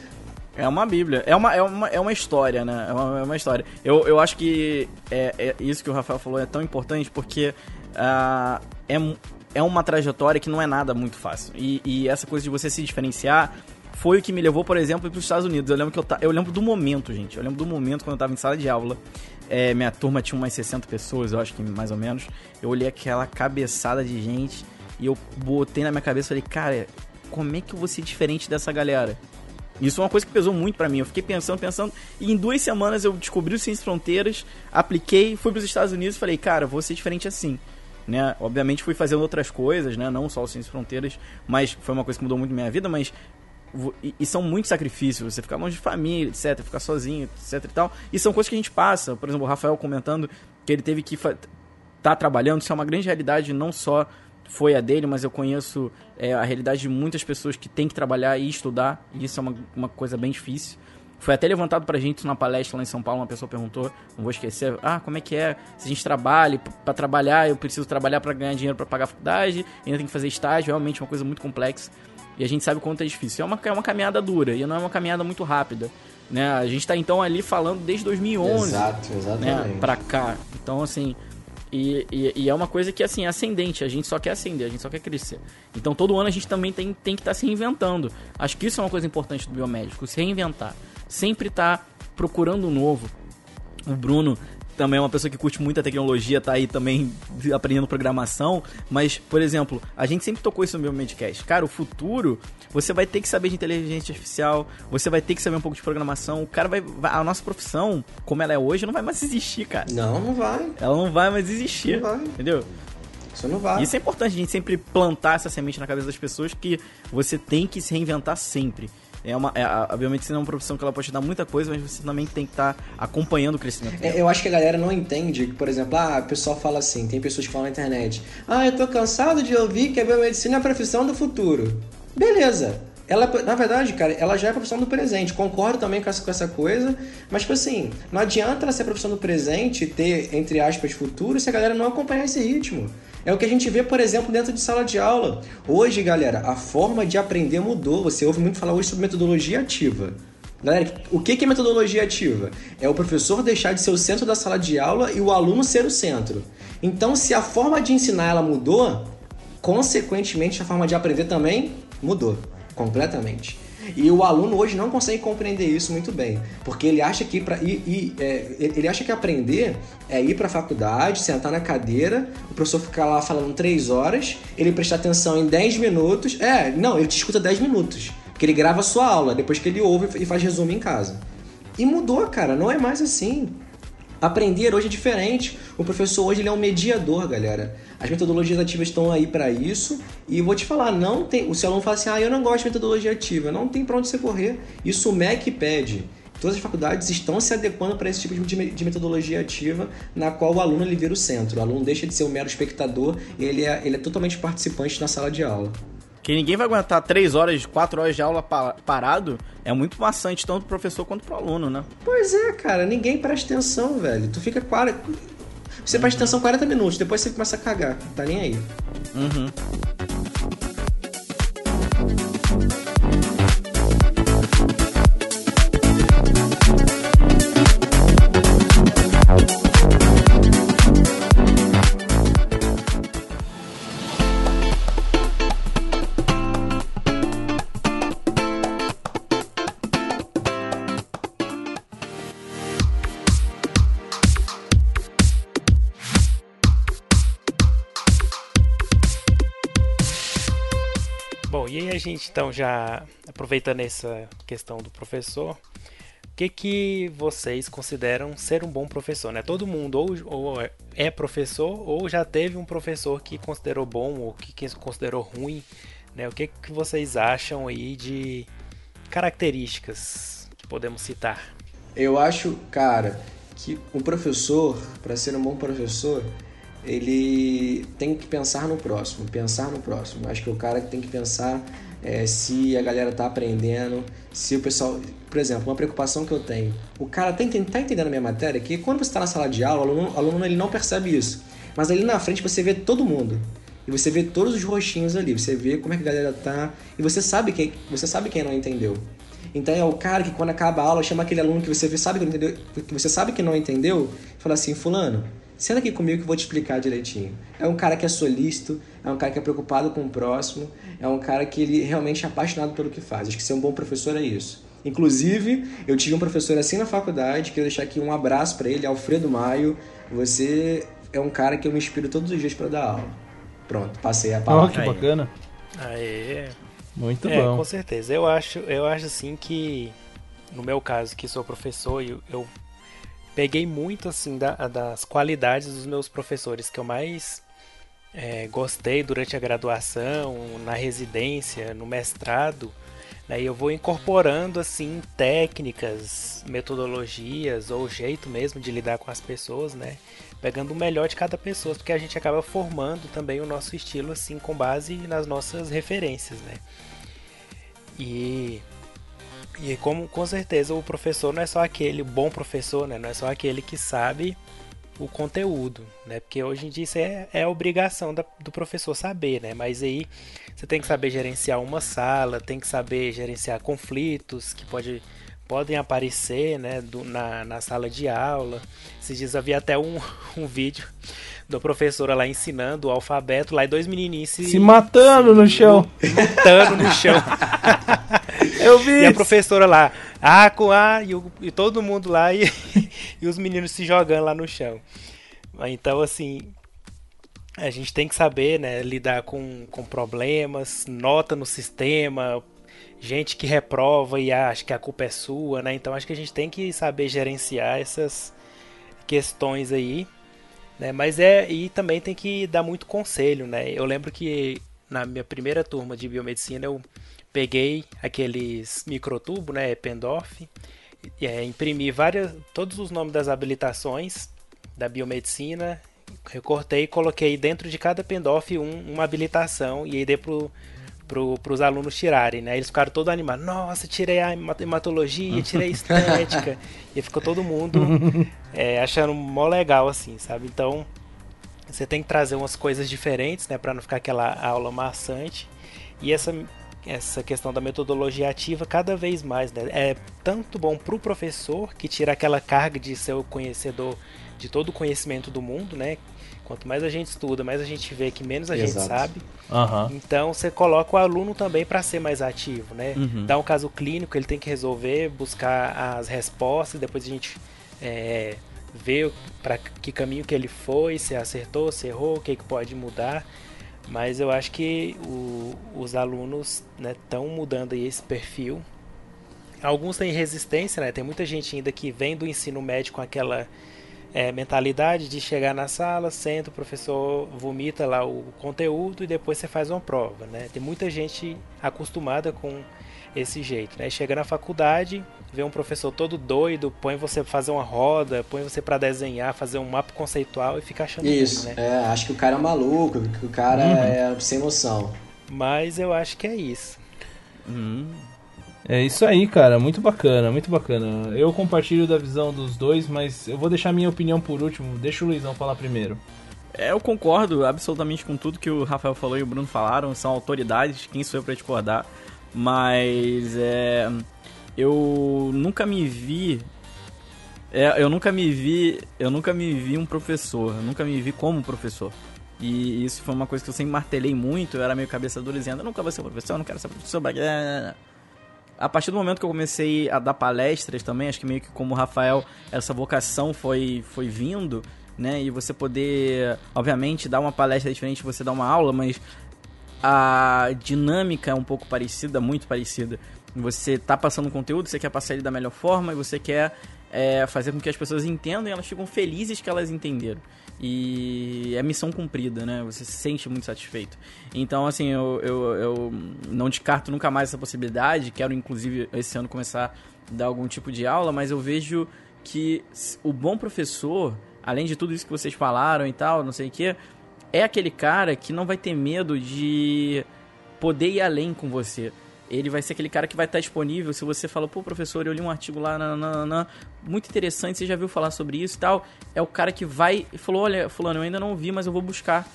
É uma bíblia. É uma, é uma, é uma história, né? É uma, é uma história. Eu, eu acho que é, é isso que o Rafael falou é tão importante porque ah, é, é uma trajetória que não é nada muito fácil. E, e essa coisa de você se diferenciar foi o que me levou, por exemplo, para os Estados Unidos. Eu lembro, que eu, ta- eu lembro do momento, gente. Eu lembro do momento quando eu estava em sala de aula. É, minha turma tinha umas 60 pessoas, eu acho que mais ou menos. Eu olhei aquela cabeçada de gente e eu botei na minha cabeça e falei, cara, como é que eu vou ser diferente dessa galera? Isso é uma coisa que pesou muito pra mim. Eu fiquei pensando, pensando, e em duas semanas eu descobri o Ciências Fronteiras, apliquei, fui pros Estados Unidos e falei, cara, vou ser diferente assim. Né? Obviamente fui fazendo outras coisas, né? Não só o Ciências Fronteiras, mas foi uma coisa que mudou muito minha vida, mas e, e são muitos sacrifícios, você ficar longe de família, etc, ficar sozinho, etc e tal. E são coisas que a gente passa. Por exemplo, o Rafael comentando que ele teve que fa- tá trabalhando, isso é uma grande realidade, não só foi a dele, mas eu conheço é, a realidade de muitas pessoas que têm que trabalhar e estudar, e isso é uma, uma coisa bem difícil. Foi até levantado pra gente numa palestra lá em São Paulo, uma pessoa perguntou, não vou esquecer, ah, como é que é? Se a gente trabalha, p- pra trabalhar, eu preciso trabalhar pra ganhar dinheiro pra pagar a faculdade, ainda tem que fazer estágio, realmente é uma coisa muito complexa. E a gente sabe o quanto é difícil. É uma, é uma caminhada dura, e não é uma caminhada muito rápida. Né? A gente tá então ali falando desde 2011 Exato, exatamente. né, pra cá. Então, assim, e, e, e é uma coisa que, assim, é ascendente. A gente só quer ascender, a gente só quer crescer. Então, todo ano a gente também tem, tem que estar se reinventando. Acho que isso é uma coisa importante do biomédico, se reinventar. Sempre estar procurando o novo. O Bruno também é uma pessoa que curte muita tecnologia, tá aí também aprendendo programação. Mas, por exemplo, a gente sempre tocou isso no meu Medcast. Cara, o futuro, você vai ter que saber de inteligência artificial, você vai ter que saber um pouco de programação. O cara vai. vai- a nossa profissão, como ela é hoje, não vai mais existir, cara. Não, não vai. Ela não vai mais existir. Não vai. Entendeu? Isso não vai. Isso é importante, a gente sempre plantar essa semente na cabeça das pessoas que você tem que se reinventar sempre. É uma, é, a a biomedicina é uma profissão que ela pode te dar muita coisa, mas você também tem que estar acompanhando o crescimento. É, eu acho que a galera não entende que, por exemplo, ah, o pessoal fala assim, tem pessoas que falam na internet, ah, eu tô cansado de ouvir que a biomedicina é a profissão do futuro. Beleza. Ela, na verdade, cara, ela já é profissão do presente. Concordo também com essa, com essa coisa, mas, tipo assim, não adianta ela ser profissão do presente e ter, entre aspas, futuro se a galera não acompanhar esse ritmo. É o que a gente vê, por exemplo, dentro de sala de aula. Hoje, galera, a forma de aprender mudou. Você ouve muito falar hoje sobre metodologia ativa. Galera, o que é metodologia ativa? É o professor deixar de ser o centro da sala de aula e o aluno ser o centro. Então, se a forma de ensinar ela mudou, consequentemente a forma de aprender também mudou completamente. E o aluno hoje não consegue compreender isso muito bem, porque ele acha que para ir, é, ele acha que aprender é ir para a faculdade, sentar na cadeira, o professor ficar lá falando três horas, ele prestar atenção em 10 minutos. É, não, ele te escuta 10 minutos, porque ele grava a sua aula depois que ele ouve e faz resumo em casa. E mudou, cara, não é mais assim. Aprender hoje é diferente. O professor hoje ele é um mediador, galera. As metodologias ativas estão aí para isso. E vou te falar, não tem. O seu aluno fala assim: "Ah, eu não gosto de metodologia ativa". Não tem para onde você correr. Isso o MEC pede. Todas as faculdades estão se adequando para esse tipo de, me- de metodologia ativa, na qual o aluno ele vira o centro. O aluno deixa de ser um mero espectador, ele é, ele é totalmente participante na sala de aula. Que ninguém vai aguentar 3 horas, 4 horas de aula pa- parado. É muito maçante, tanto pro professor quanto pro aluno, né? Pois é, cara, ninguém presta atenção, velho. Tu fica 40. Você presta atenção 40 minutos, depois você começa a cagar, tá nem aí. Uhum. A gente então já aproveitando essa questão do professor, o que que vocês consideram ser um bom professor, né? Todo mundo ou, ou é professor ou já teve um professor que considerou bom ou que, que considerou ruim, né? O que que vocês acham aí de características que podemos citar? Eu acho, cara, que o professor, para ser um bom professor, ele tem que pensar no próximo, pensar no próximo. Acho que o cara tem que pensar é, se a galera tá aprendendo, se o pessoal. Por exemplo, uma preocupação que eu tenho. O cara tá, tá entendendo a minha matéria que quando você está na sala de aula, o aluno, o aluno ele não percebe isso. Mas ali na frente você vê todo mundo. E você vê todos os rostinhos ali, você vê como é que a galera tá. E você sabe quem, você sabe quem não entendeu. Então é o cara que quando acaba a aula chama aquele aluno que você sabe que não entendeu, que você sabe que não entendeu, fala assim, fulano, senta aqui comigo que eu vou te explicar direitinho. É um cara que é solícito, é um cara que é preocupado com o próximo, é um cara que ele realmente é apaixonado pelo que faz. Acho que ser um bom professor é isso. Inclusive, eu tive um professor assim na faculdade, quero deixar aqui um abraço para ele, Alfredo Maio. Você é um cara que eu me inspiro todos os dias para dar aula. Pronto, passei a palavra. Oh, que bacana. Aê. Muito é, bom. Com certeza. Eu acho, eu acho assim que, no meu caso, que sou professor, eu, eu peguei muito assim da, das qualidades dos meus professores que eu mais é, gostei durante a graduação, na residência, no mestrado. Né, e eu vou incorporando assim técnicas, metodologias ou jeito mesmo de lidar com as pessoas, né? pegando o melhor de cada pessoa, porque a gente acaba formando também o nosso estilo assim com base nas nossas referências, né? E e como com certeza o professor não é só aquele bom professor, né? Não é só aquele que sabe o conteúdo, né? Porque hoje em dia isso é, é obrigação da, do professor saber, né? Mas aí você tem que saber gerenciar uma sala, tem que saber gerenciar conflitos que pode podem aparecer né, do, na, na sala de aula. Esses dias havia até um, um vídeo da professora lá ensinando o alfabeto, lá e dois menininhos se, se matando se, no chão. Matando no chão. Eu vi. E a professora lá, A com A, e, o, e todo mundo lá, e, e os meninos se jogando lá no chão. Então, assim, a gente tem que saber né, lidar com, com problemas, nota no sistema, gente que reprova e acha que a culpa é sua, né? Então acho que a gente tem que saber gerenciar essas questões aí, né? Mas é e também tem que dar muito conselho, né? Eu lembro que na minha primeira turma de biomedicina eu peguei aqueles microtubos, né, Pendorf, é, imprimi várias, todos os nomes das habilitações da biomedicina, recortei e coloquei dentro de cada Pendorf um, uma habilitação e aí dei pro para os alunos tirarem, né? Eles ficaram todos animados. Nossa, tirei a hematologia, tirei a estética. e ficou todo mundo é, achando mó legal, assim, sabe? Então, você tem que trazer umas coisas diferentes, né? Para não ficar aquela aula maçante. E essa, essa questão da metodologia ativa, cada vez mais, né? É tanto bom para o professor, que tira aquela carga de ser o conhecedor de todo o conhecimento do mundo, né? Quanto mais a gente estuda, mais a gente vê que menos a Exato. gente sabe. Uhum. Então você coloca o aluno também para ser mais ativo, né? Uhum. Dá um caso clínico, ele tem que resolver, buscar as respostas, depois a gente é, vê para que caminho que ele foi, se acertou, se errou, o que, que pode mudar. Mas eu acho que o, os alunos estão né, mudando esse perfil. Alguns têm resistência, né? Tem muita gente ainda que vem do ensino médio com aquela é, mentalidade de chegar na sala, senta, o professor vomita lá o conteúdo e depois você faz uma prova, né? Tem muita gente acostumada com esse jeito, né? Chega na faculdade, vê um professor todo doido, põe você pra fazer uma roda, põe você para desenhar, fazer um mapa conceitual e fica achando Isso, né? é, acho que o cara é maluco, que o cara uhum. é sem noção. Mas eu acho que é isso. Uhum. É isso aí, cara. Muito bacana, muito bacana. Eu compartilho da visão dos dois, mas eu vou deixar minha opinião por último. Deixa o Luizão falar primeiro. É, eu concordo absolutamente com tudo que o Rafael falou e o Bruno falaram. São autoridades, quem sou eu pra discordar. Mas é, eu nunca me vi. É, eu nunca me vi. Eu nunca me vi um professor. Eu nunca me vi como professor. E isso foi uma coisa que eu sempre martelei muito. Eu era meio cabeça dura dizendo: eu nunca vou ser professor, eu não quero ser professor a partir do momento que eu comecei a dar palestras também, acho que meio que como o Rafael, essa vocação foi, foi vindo, né? E você poder, obviamente, dar uma palestra diferente, você dar uma aula, mas a dinâmica é um pouco parecida, muito parecida. Você tá passando conteúdo, você quer passar ele da melhor forma e você quer é, fazer com que as pessoas entendam e elas ficam felizes que elas entenderam e é missão cumprida, né? Você se sente muito satisfeito. Então, assim, eu, eu, eu não descarto nunca mais essa possibilidade. Quero, inclusive, esse ano começar a dar algum tipo de aula, mas eu vejo que o bom professor, além de tudo isso que vocês falaram e tal, não sei o que, é aquele cara que não vai ter medo de poder ir além com você. Ele vai ser aquele cara que vai estar disponível. Se você fala, pô, professor, eu li um artigo lá, nananana, muito interessante, você já viu falar sobre isso e tal. É o cara que vai e falou: olha, Fulano, eu ainda não vi, mas eu vou buscar.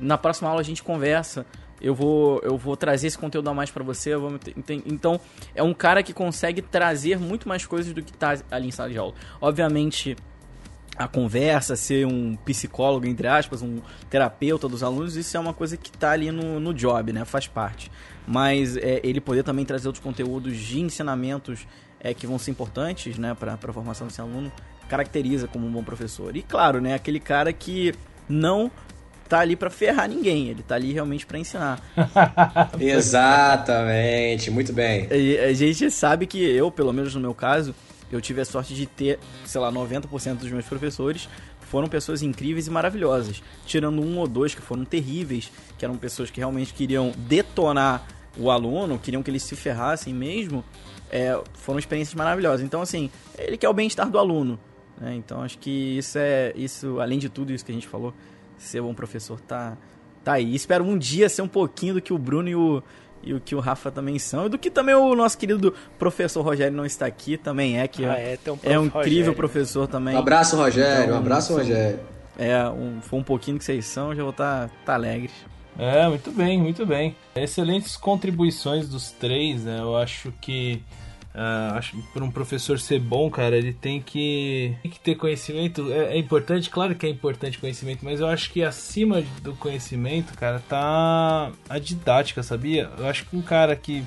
Na próxima aula a gente conversa. Eu vou, eu vou trazer esse conteúdo a mais para você. Vou, então, é um cara que consegue trazer muito mais coisas do que tá ali em sala de aula. Obviamente, a conversa, ser um psicólogo, entre aspas, um terapeuta dos alunos, isso é uma coisa que está ali no, no job, né? Faz parte. Mas é, ele poder também trazer outros conteúdos de ensinamentos é, que vão ser importantes né, para a formação desse aluno, caracteriza como um bom professor. E claro, né, aquele cara que não tá ali para ferrar ninguém, ele tá ali realmente para ensinar. Exatamente, muito bem. A, a gente sabe que eu, pelo menos no meu caso, eu tive a sorte de ter, sei lá, 90% dos meus professores foram pessoas incríveis e maravilhosas. Tirando um ou dois que foram terríveis, que eram pessoas que realmente queriam detonar o aluno, queriam que ele se ferrassem mesmo, é, foram experiências maravilhosas. Então, assim, ele quer o bem-estar do aluno. Né? Então, acho que isso é, isso, além de tudo isso que a gente falou, ser um professor tá, tá aí. Espero um dia ser um pouquinho do que o Bruno e o, e o que o Rafa também são, e do que também o nosso querido professor Rogério não está aqui, também é, que ah, é, um, é um incrível Rogério. professor também. Um abraço, Rogério, então, um abraço, Rogério. É, um, foi um pouquinho que vocês são, já vou estar tá, tá alegre. É, muito bem, muito bem. Excelentes contribuições dos três, né? Eu acho que Uh, acho que para um professor ser bom, cara, ele tem que, tem que ter conhecimento. É, é, importante, claro que é importante conhecimento, mas eu acho que acima do conhecimento, cara, tá a didática, sabia? Eu acho que um cara que,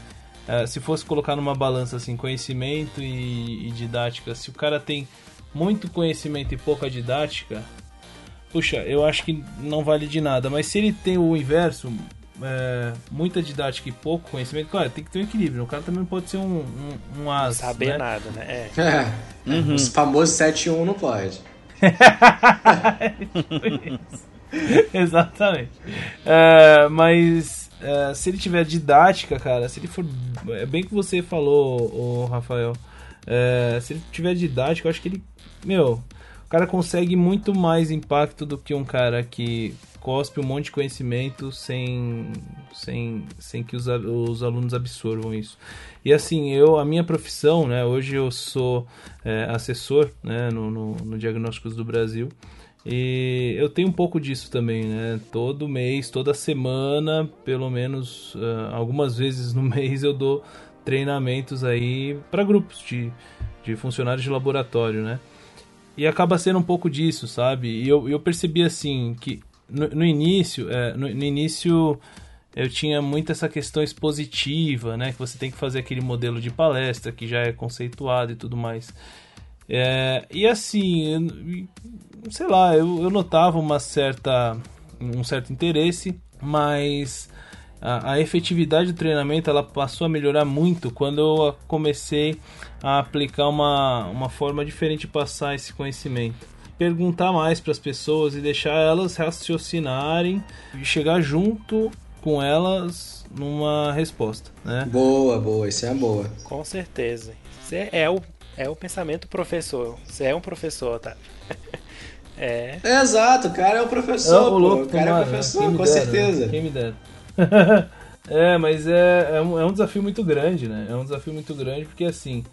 uh, se fosse colocar numa balança assim, conhecimento e, e didática, se o cara tem muito conhecimento e pouca didática, puxa, eu acho que não vale de nada. Mas se ele tem o inverso, é, muita didática e pouco conhecimento, claro, tem que ter um equilíbrio. O cara também não pode ser um, um, um as. Saber né? nada, né? É. é. Uhum. Os famosos 7-1 não pode. Exatamente. É, mas é, se ele tiver didática, cara, se ele for. É bem que você falou, o Rafael. É, se ele tiver didática, eu acho que ele. Meu, cara consegue muito mais impacto do que um cara que cospe um monte de conhecimento sem, sem, sem que os, os alunos absorvam isso. E assim, eu, a minha profissão, né, hoje eu sou é, assessor né, no, no, no Diagnósticos do Brasil. E eu tenho um pouco disso também, né? Todo mês, toda semana, pelo menos uh, algumas vezes no mês, eu dou treinamentos aí para grupos de, de funcionários de laboratório, né? E acaba sendo um pouco disso, sabe? E eu, eu percebi assim que no, no início, é, no, no, início eu tinha muito essa questão expositiva, né? Que você tem que fazer aquele modelo de palestra que já é conceituado e tudo mais. É, e assim, sei lá, eu, eu notava uma certa, um certo interesse, mas a, a, efetividade do treinamento ela passou a melhorar muito quando eu comecei a aplicar uma, uma forma diferente de passar esse conhecimento perguntar mais para as pessoas e deixar elas raciocinarem e chegar junto com elas numa resposta, né? Boa, boa, isso é boa. Com certeza. Você é o, é o pensamento professor. Você é um professor, tá? é. é. Exato, o cara é o professor, pô. Louco, o cara tomara, é o professor, com dera, certeza. Quem me dera. é, mas é, é um, é um desafio muito grande, né? É um desafio muito grande porque assim.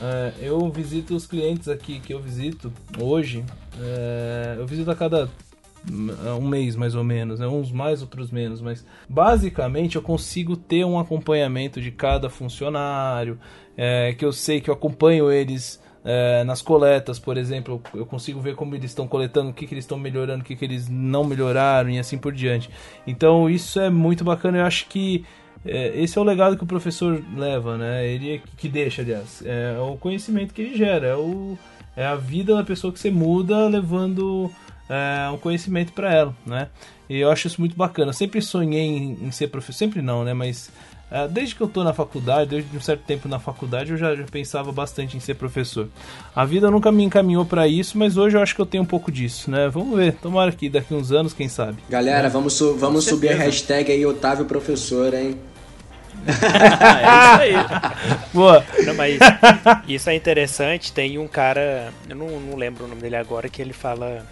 É, eu visito os clientes aqui que eu visito hoje. É, eu visito a cada um mês mais ou menos, né? uns mais, outros menos, mas basicamente eu consigo ter um acompanhamento de cada funcionário, é, que eu sei que eu acompanho eles é, nas coletas, por exemplo, eu consigo ver como eles estão coletando, o que, que eles estão melhorando, o que, que eles não melhoraram e assim por diante. Então isso é muito bacana, eu acho que é, esse é o legado que o professor leva, né? Ele é que deixa, aliás. É o conhecimento que ele gera, é, o, é a vida da pessoa que você muda levando é, um conhecimento para ela, né? E eu acho isso muito bacana. Eu sempre sonhei em, em ser professor, sempre não, né? Mas é, desde que eu tô na faculdade, desde um certo tempo na faculdade, eu já, já pensava bastante em ser professor. A vida nunca me encaminhou para isso, mas hoje eu acho que eu tenho um pouco disso, né? Vamos ver, tomara que daqui uns anos, quem sabe. Galera, vamos, su vamos subir a hashtag aí Otávio Professor, hein? é isso aí. Boa. Não, mas isso é interessante. Tem um cara, eu não, não lembro o nome dele agora, que ele fala.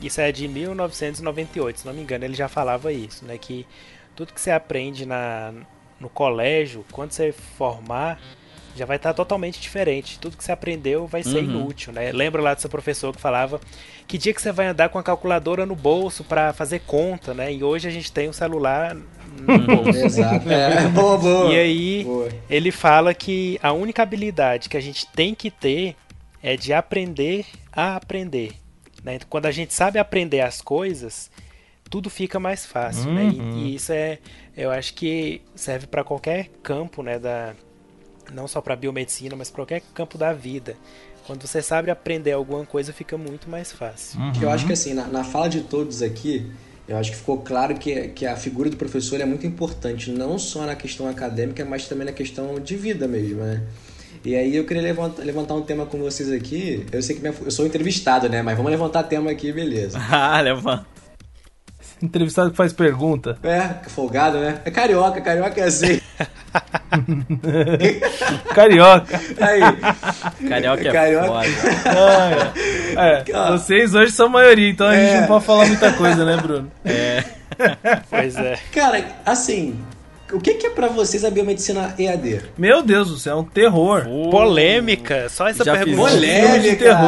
Isso é de 1998, se não me engano, ele já falava isso, né? Que tudo que você aprende na, no colégio, quando você formar, já vai estar totalmente diferente. Tudo que você aprendeu vai ser Uhum. inútil, né? Lembra lá do seu professor que falava que dia que você vai andar com a calculadora no bolso para fazer conta, né? E hoje a gente tem um celular no bolso. Exato. É, boa, boa. E aí Boa. ele fala que a única habilidade que a gente tem que ter é de aprender a aprender. Né? Quando a gente sabe aprender as coisas, tudo fica mais fácil. né? E- Uhum. E, isso é, eu acho que serve para qualquer campo, né? Da, não só para biomedicina, mas para qualquer campo da vida. Quando você sabe aprender alguma coisa, fica muito mais fácil. Uhum. Que eu acho que assim, na, na fala de todos aqui, eu acho que ficou claro que, que a figura do professor é muito importante, não só na questão acadêmica, mas também na questão de vida mesmo, né? E aí eu queria levantar, levantar um tema com vocês aqui. Eu sei que minha- eu sou entrevistado, né? Mas vamos levantar tema aqui, beleza. Ah, levanta. Entrevistado que faz pergunta. É, folgado, né? É carioca, carioca é assim. Carioca. Aí, Carioca é Carioca. foda. É, é, vocês hoje são maioria, então a gente É. não pode falar muita coisa, né, Bruno? Pois é. cara, assim, o que, que é pra vocês a biomedicina EAD? Meu Deus do céu, é um terror. Polêmica, só essa Já pergunta. Polêmica!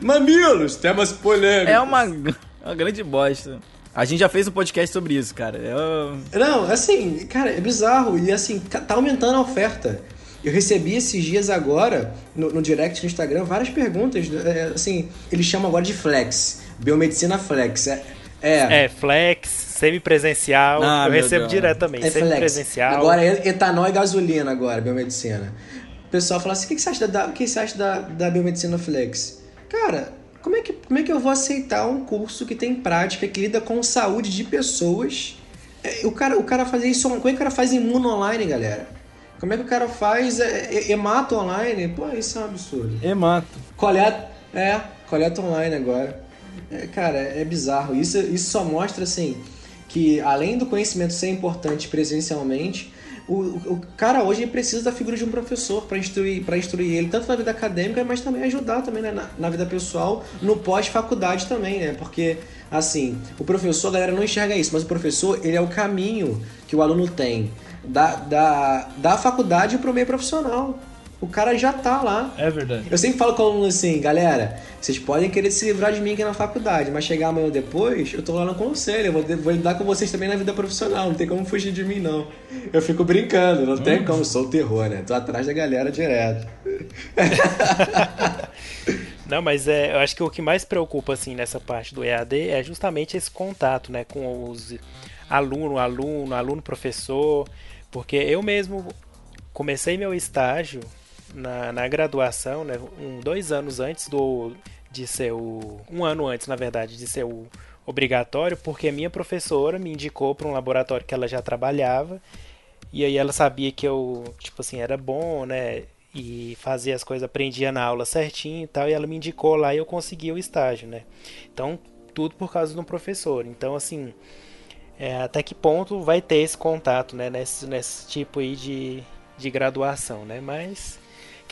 Mamilos, temas polêmicos. É uma, uma grande bosta. A gente já fez um podcast sobre isso, cara. Eu... Não, assim, cara, é bizarro. E assim, tá aumentando a oferta. Eu recebi esses dias agora, no, no direct no Instagram, várias perguntas. é, assim, eles chamam agora de flex. Biomedicina flex. É, é, É, flex, semipresencial. Ah, eu recebo Deus. direto também. é flex. semipresencial. Agora é etanol e gasolina agora, biomedicina. O pessoal fala assim, o que você acha da, o que você acha da, da biomedicina flex? Cara, como é, que, como é que eu vou aceitar um curso que tem prática, que lida com saúde de pessoas? É, o, cara, o cara fazer isso, como é que o cara faz imuno online, galera? Como é que o cara faz é, é, hemato online? Pô, isso é um absurdo. Hemato. Coleta, é, coleta online agora. É, cara, é bizarro. Isso, isso só mostra, assim, que além do conhecimento ser importante presencialmente, o, o cara hoje precisa da figura de um professor para instruir, pra instruir ele, tanto na vida acadêmica, mas também ajudar também né, na, na vida pessoal, no pós-faculdade também, né? Porque, assim, o professor, a galera não enxerga isso, mas o professor, ele é o caminho que o aluno tem da, da, da faculdade para o meio profissional. O cara já tá lá. É verdade. Eu sempre falo com o aluno assim, galera, vocês podem querer se livrar de mim aqui na faculdade, mas chegar amanhã ou depois, eu tô lá no conselho, eu vou, vou lidar com vocês também na vida profissional, não tem como fugir de mim, não. Eu fico brincando, não tem como, sou o terror, né? Tô atrás da galera direto. Não, mas é, eu acho que o que mais preocupa assim nessa parte do EAD é justamente esse contato, né, com os aluno, aluno, aluno, professor, porque eu mesmo comecei meu estágio na, na graduação, né, um, dois anos antes do de ser o um ano antes, na verdade, de ser o obrigatório, porque minha professora me indicou para um laboratório que ela já trabalhava e aí ela sabia que eu, tipo assim, era bom, né? E fazia as coisas, aprendia na aula certinho e tal, e ela me indicou lá e eu consegui o estágio, né? Então, tudo por causa de um professor. Então, assim, é, até que ponto vai ter esse contato, né? Nesse, nesse tipo aí de, de graduação, né? Mas,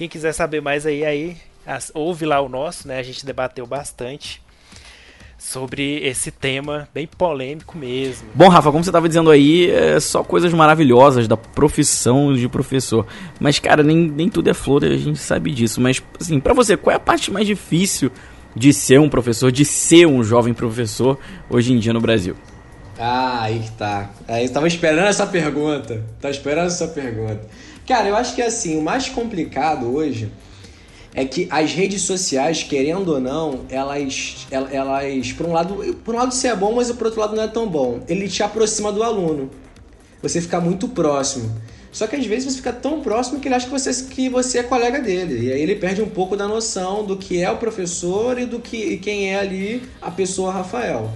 quem quiser saber mais aí, aí as- ouve lá o nosso, né? A gente debateu bastante sobre esse tema bem polêmico mesmo. Bom, Rafa, como você estava dizendo aí, é só coisas maravilhosas da profissão de professor. Mas, cara, nem, nem tudo é flor, a gente sabe disso. Mas, assim, pra você, qual é a parte mais difícil de ser um professor, de ser um jovem professor hoje em dia no Brasil? Ah, aí que tá. Aí eu tava esperando essa pergunta. Tava esperando essa pergunta. Cara, eu acho que assim, o mais complicado hoje é que as redes sociais, querendo ou não, elas, el- elas, por um lado, por um lado isso é bom, mas por outro lado não é tão bom. Ele te aproxima do aluno. Você fica muito próximo. Só que às vezes você fica tão próximo que ele acha que você, que você é colega dele. E aí ele perde um pouco da noção do que é o professor e do que e quem é ali a pessoa Rafael.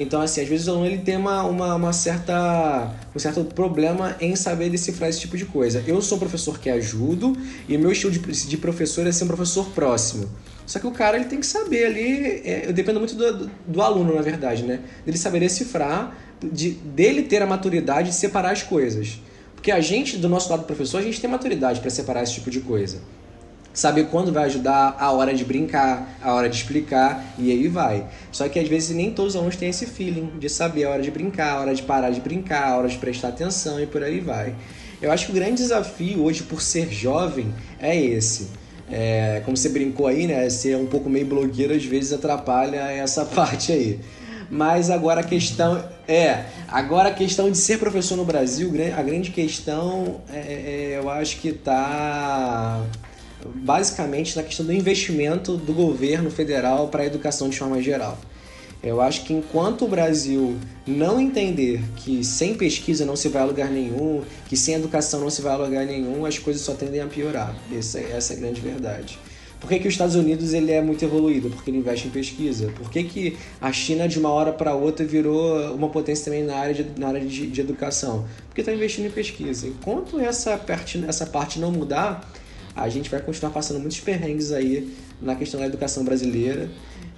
Então, assim, às vezes o aluno ele tem uma, uma, uma certa, um certo problema em saber decifrar esse tipo de coisa. Eu sou um professor que ajudo e meu estilo de, de professor é ser um professor próximo. Só que o cara ele tem que saber ali, é, eu dependo muito do, do, do aluno, na verdade, né? Dele saber decifrar, de, dele ter a maturidade de separar as coisas. Porque a gente, do nosso lado professor, a gente tem maturidade para separar esse tipo de coisa. Saber quando vai ajudar, a hora de brincar, a hora de explicar, e aí vai. Só que às vezes nem todos os alunos têm esse feeling de saber a hora de brincar, a hora de parar de brincar, a hora de prestar atenção e por aí vai. Eu acho que o grande desafio hoje, por ser jovem, é esse. É, como você brincou aí, né? Ser um pouco meio blogueiro às vezes atrapalha essa parte aí. Mas agora a questão é, agora a questão de ser professor no Brasil, a grande questão é, é, eu acho que está basicamente na questão do investimento do governo federal para a educação de forma geral. Eu acho que enquanto o Brasil não entender que sem pesquisa não se vai a lugar nenhum, que sem educação não se vai a lugar nenhum, as coisas só tendem a piorar. Essa, essa é a grande verdade. Por que, que os Estados Unidos ele é muito evoluído? Porque ele investe em pesquisa. Por que, que a China, de uma hora para outra, virou uma potência também na área de, na área de, de educação? Porque está investindo em pesquisa. Enquanto essa parte, essa parte não mudar, a gente vai continuar passando muitos perrengues aí na questão da educação brasileira.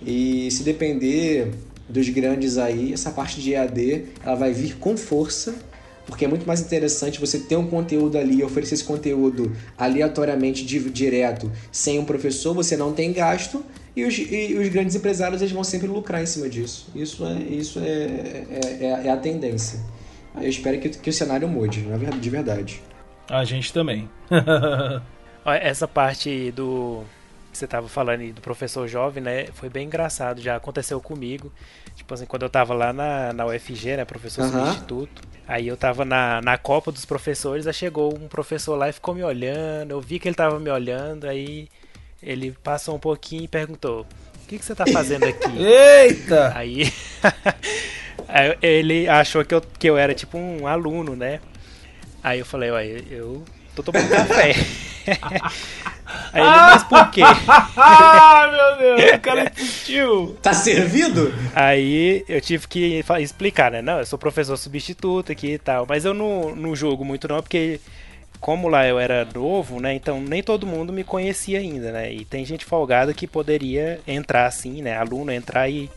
E se depender dos grandes aí, essa parte de EAD ela vai vir com força, porque é muito mais interessante você ter um conteúdo ali oferecer esse conteúdo aleatoriamente direto, sem um professor, você não tem gasto. E os, e os grandes empresários eles vão sempre lucrar em cima disso. Isso é, isso é, é, é, é a tendência. Eu espero que, que o cenário mude, de verdade. A gente também. Essa parte do que você tava falando do professor jovem, né? Foi bem engraçado, já aconteceu comigo. Tipo assim, quando eu tava lá na, na UFG, né? Professor uhum. substituto. Aí eu tava na, na Copa dos Professores, aí chegou um professor lá e ficou me olhando. Eu vi que ele tava me olhando, aí ele passou um pouquinho e perguntou: O que, que você tá fazendo aqui? Eita! Aí, aí ele achou que eu, que eu era tipo um aluno, né? Aí eu falei: Ué, eu tô tomando café. Aí ele, mas por quê? ah, meu Deus, o cara insistiu. Tá servido? Aí eu tive que explicar, né? Não, eu sou professor substituto aqui e tal. Mas eu não, não julgo muito não, porque como lá eu era novo, né? Então nem todo mundo me conhecia ainda, né? E tem gente folgada que poderia entrar assim, né? Aluno entrar e.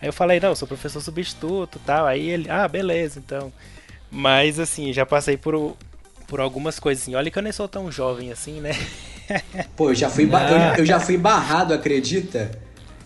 Aí eu falei, não, eu sou professor substituto tal. Aí ele, ah, beleza, então. Mas assim, já passei por, por algumas coisas assim. Olha que eu nem sou tão jovem assim, né? Pô, eu já fui, eu, eu já fui barrado, acredita?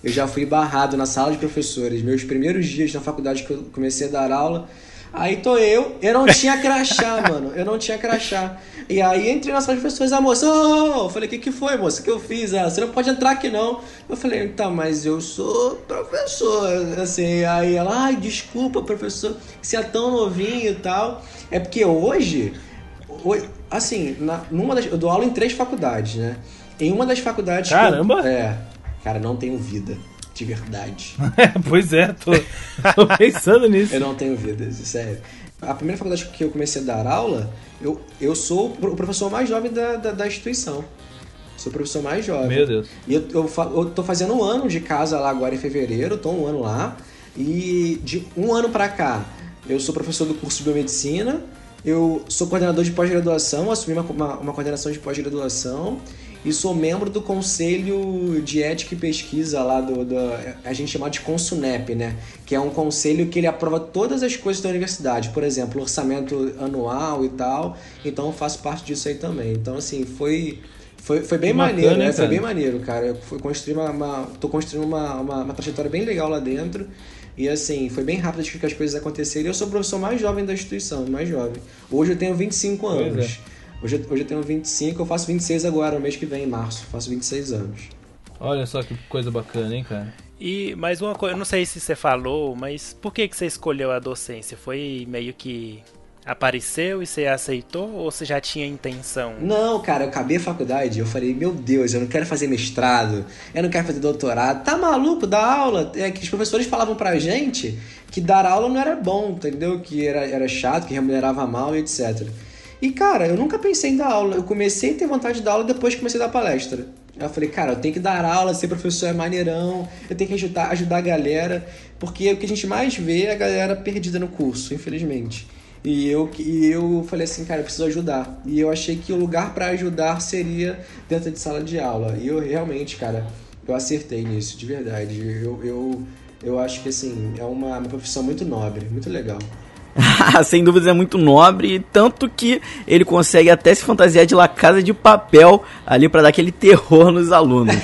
Eu já fui barrado na sala de professores. Meus primeiros dias na faculdade que eu comecei a dar aula. Aí tô eu, eu não tinha crachá, mano. Eu não tinha crachá. E aí entrei na sala de professores, a moça, oh! eu falei, o que, que foi, moça? O que eu fiz? Ah, você não pode entrar aqui não. Eu falei, tá, mas eu sou professor. Assim, aí ela, ai, desculpa, professor, você é tão novinho e tal. É porque hoje assim, na, numa das, eu dou aula em três faculdades, né? Em uma das faculdades. Caramba! Eu, é. Cara, não tenho vida. De verdade. pois é, tô, tô pensando nisso. eu não tenho vida, sério. A primeira faculdade que eu comecei a dar aula, eu, eu sou o professor mais jovem da, da, da instituição. Sou o professor mais jovem. Meu Deus. E eu, eu, eu tô fazendo um ano de casa lá agora em fevereiro, tô um ano lá. E de um ano para cá, eu sou professor do curso de biomedicina eu sou coordenador de pós-graduação, assumi uma, uma, uma coordenação de pós-graduação e sou membro do conselho de ética e pesquisa lá do, do, a gente chama de Consunep, né? Que é um conselho que ele aprova todas as coisas da universidade, por exemplo, orçamento anual e tal. Então eu faço parte disso aí também. Então assim foi foi, foi bem maneiro, bacana, né? Foi bem maneiro, cara. Eu fui construir uma, uma tô construindo uma, uma, uma trajetória bem legal lá dentro. E assim, foi bem rápido de que as coisas aconteceram. Eu sou o professor mais jovem da instituição, mais jovem. Hoje eu tenho 25 anos. É. Hoje, hoje eu tenho 25, eu faço 26 agora, no mês que vem, em março. Faço 26 anos. Olha só que coisa bacana, hein, cara? E mais uma coisa, eu não sei se você falou, mas por que, que você escolheu a docência? Foi meio que apareceu e você aceitou ou você já tinha intenção? Não, cara, eu acabei a faculdade eu falei, meu Deus, eu não quero fazer mestrado, eu não quero fazer doutorado. Tá maluco? Dar aula? É que os professores falavam pra gente que dar aula não era bom, entendeu? Que era, era chato, que remunerava mal e etc. E, cara, eu nunca pensei em dar aula. Eu comecei a ter vontade de dar aula depois que comecei a dar palestra. Eu falei, cara, eu tenho que dar aula, ser professor é maneirão, eu tenho que ajudar, ajudar a galera, porque o que a gente mais vê é a galera perdida no curso, infelizmente. E eu, e eu falei assim, cara, eu preciso ajudar. E eu achei que o lugar para ajudar seria dentro de sala de aula. E eu realmente, cara, eu acertei nisso, de verdade. Eu, eu, eu acho que, assim, é uma, uma profissão muito nobre, muito legal. sem dúvidas é muito nobre, tanto que ele consegue até se fantasiar de La Casa de Papel ali para dar aquele terror nos alunos.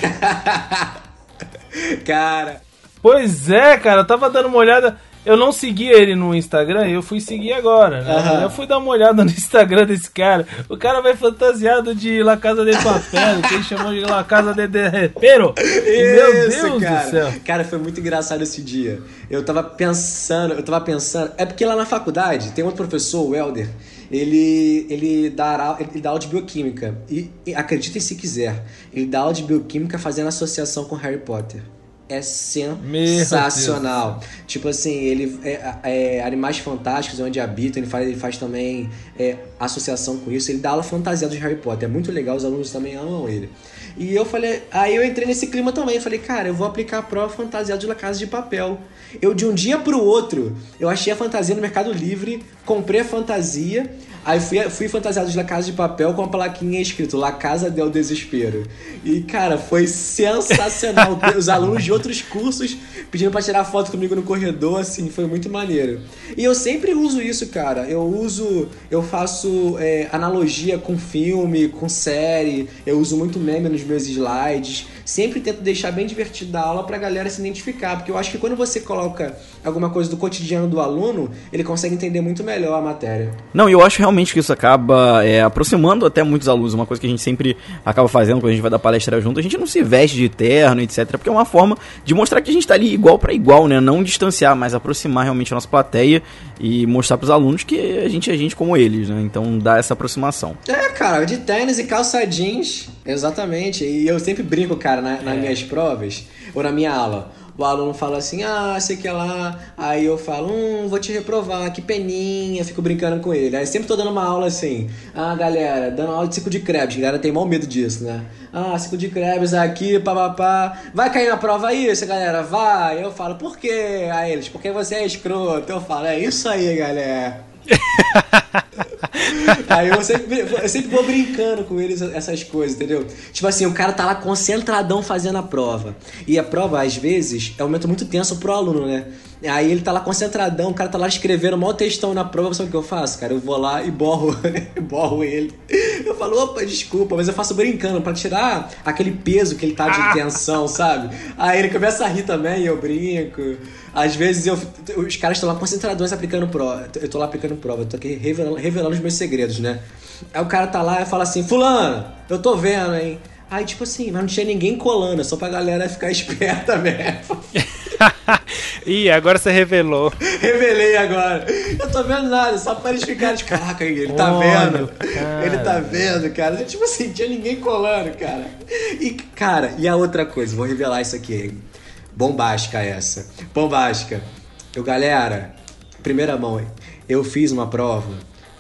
cara. Pois é, cara, eu tava dando uma olhada. Eu não segui ele no Instagram, eu fui seguir agora. Né? Uhum. Eu fui dar uma olhada no Instagram desse cara. O cara vai fantasiado de La Casa de Papel, que ele chamou de La Casa de Derrepero. Meu Deus cara. do céu. Cara, foi muito engraçado esse dia. Eu tava pensando, eu tava pensando. É porque lá na faculdade tem outro professor, o Helder. Ele, ele, dá, ele dá aula de bioquímica. E, e acreditem se quiser, ele dá aula de bioquímica fazendo associação com Harry Potter é sensacional. Tipo assim, ele é, é, Animais Fantásticos, onde habita, ele faz, ele faz também é, associação com isso. Ele dá aula fantasiada de Harry Potter. É muito legal, os alunos também amam ele. E eu falei, aí eu entrei nesse clima também. Falei, cara, eu vou aplicar a prova fantasiada de La Casa de Papel. Eu, de um dia pro outro, eu achei a fantasia no Mercado Livre, comprei a fantasia. Aí fui, fui fantasiado de La Casa de Papel com a plaquinha escrito La Casa del Desespero. E, cara, foi sensacional. Os alunos de outros cursos pedindo pra tirar foto comigo no corredor, assim, foi muito maneiro. E eu sempre uso isso, cara. Eu uso, eu faço é, analogia com filme, com série, eu uso muito meme nos meus slides. Sempre tento deixar bem divertida a aula pra galera se identificar, porque eu acho que quando você coloca alguma coisa do cotidiano do aluno, ele consegue entender muito melhor a matéria. Não, eu acho realmente que isso acaba é, aproximando até muitos alunos. Uma coisa que a gente sempre acaba fazendo quando a gente vai dar palestra junto, a gente não se veste de terno, etc. Porque é uma forma de mostrar que a gente está ali igual para igual, né? Não distanciar, mas aproximar realmente a nossa plateia e mostrar para os alunos que a gente é gente como eles, né? Então dá essa aproximação. É, cara, de tênis e calça jeans, exatamente. E eu sempre brinco, cara na, nas é. minhas provas, ou na minha aula, o aluno fala assim, ah, sei que lá, aí eu falo, hum, vou te reprovar, que peninha, fico brincando com ele. Aí sempre tô dando uma aula assim, ah, galera, dando aula de ciclo de Krebs, a galera tem mal medo disso, né? Ah, ciclo de Krebs aqui, papapá, vai cair na prova isso, galera, vai. Eu falo, por quê? Aí eles, porque você é escroto. Eu falo, é isso aí, galera. Aí eu sempre, eu sempre vou brincando com eles essas coisas, entendeu? Tipo assim, o cara tá lá concentradão fazendo a prova. E a prova, às vezes, é um momento muito tenso pro aluno, né? Aí ele tá lá concentradão, o cara tá lá escrevendo um maior textão na prova, sabe o que eu faço, cara? Eu vou lá e borro, borro ele. Eu falo, opa, desculpa, mas eu faço brincando para tirar aquele peso que ele tá de ah. tensão, sabe? Aí ele começa a rir também, eu brinco. Às vezes eu, os caras estão lá concentradões aplicando prova. Eu tô lá aplicando prova, eu tô aqui revelando, revelando os meus segredos, né? Aí o cara tá lá e fala assim: Fulano, eu tô vendo, hein? Aí, tipo assim, mas não tinha ninguém colando, só pra galera ficar esperta mesmo. Ih, agora você revelou. Revelei agora. Eu tô vendo nada, só pra eles ficarem de caraca, ele tá vendo. Ele tá vendo, cara. Tipo assim, tinha ninguém colando, cara. E, cara, e a outra coisa, vou revelar isso aqui? Bombástica essa. Bombástica. Eu, galera, primeira mão, eu fiz uma prova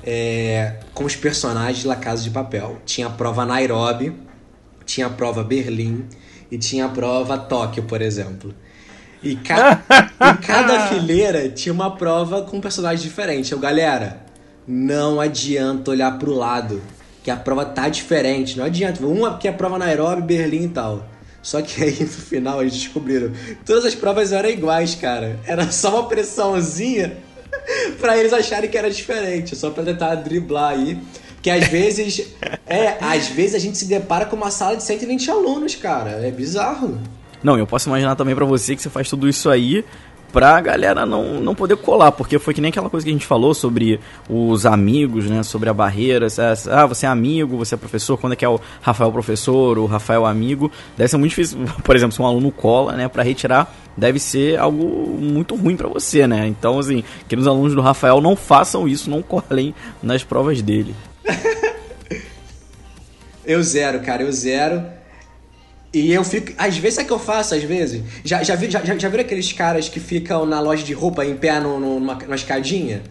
é, com os personagens de La Casa de Papel. Tinha a prova Nairobi, tinha a prova Berlim e tinha a prova Tóquio, por exemplo. E, ca e cada fileira tinha uma prova com um personagem diferente. Eu, galera, não adianta olhar pro lado, que a prova tá diferente. Não adianta. Uma que é a prova Nairobi, Berlim e tal. Só que aí no final eles descobriram todas as provas eram iguais, cara. Era só uma pressãozinha para eles acharem que era diferente, só para tentar driblar aí. Que às vezes, é, às vezes a gente se depara com uma sala de 120 alunos, cara. É bizarro. Não, eu posso imaginar também para você que você faz tudo isso aí pra galera não, não poder colar, porque foi que nem aquela coisa que a gente falou sobre os amigos, né, sobre a barreira, ah, você é amigo, você é professor, quando é que é o Rafael professor, o Rafael amigo, deve ser muito difícil, por exemplo, se um aluno cola, né, para retirar, deve ser algo muito ruim para você, né, então, assim, que os alunos do Rafael não façam isso, não colhem nas provas dele. eu zero, cara, eu zero, e eu fico. Às vezes, sabe o que eu faço? Às vezes? Já, já, vi, já, já viram aqueles caras que ficam na loja de roupa em pé no, no, numa, numa escadinha?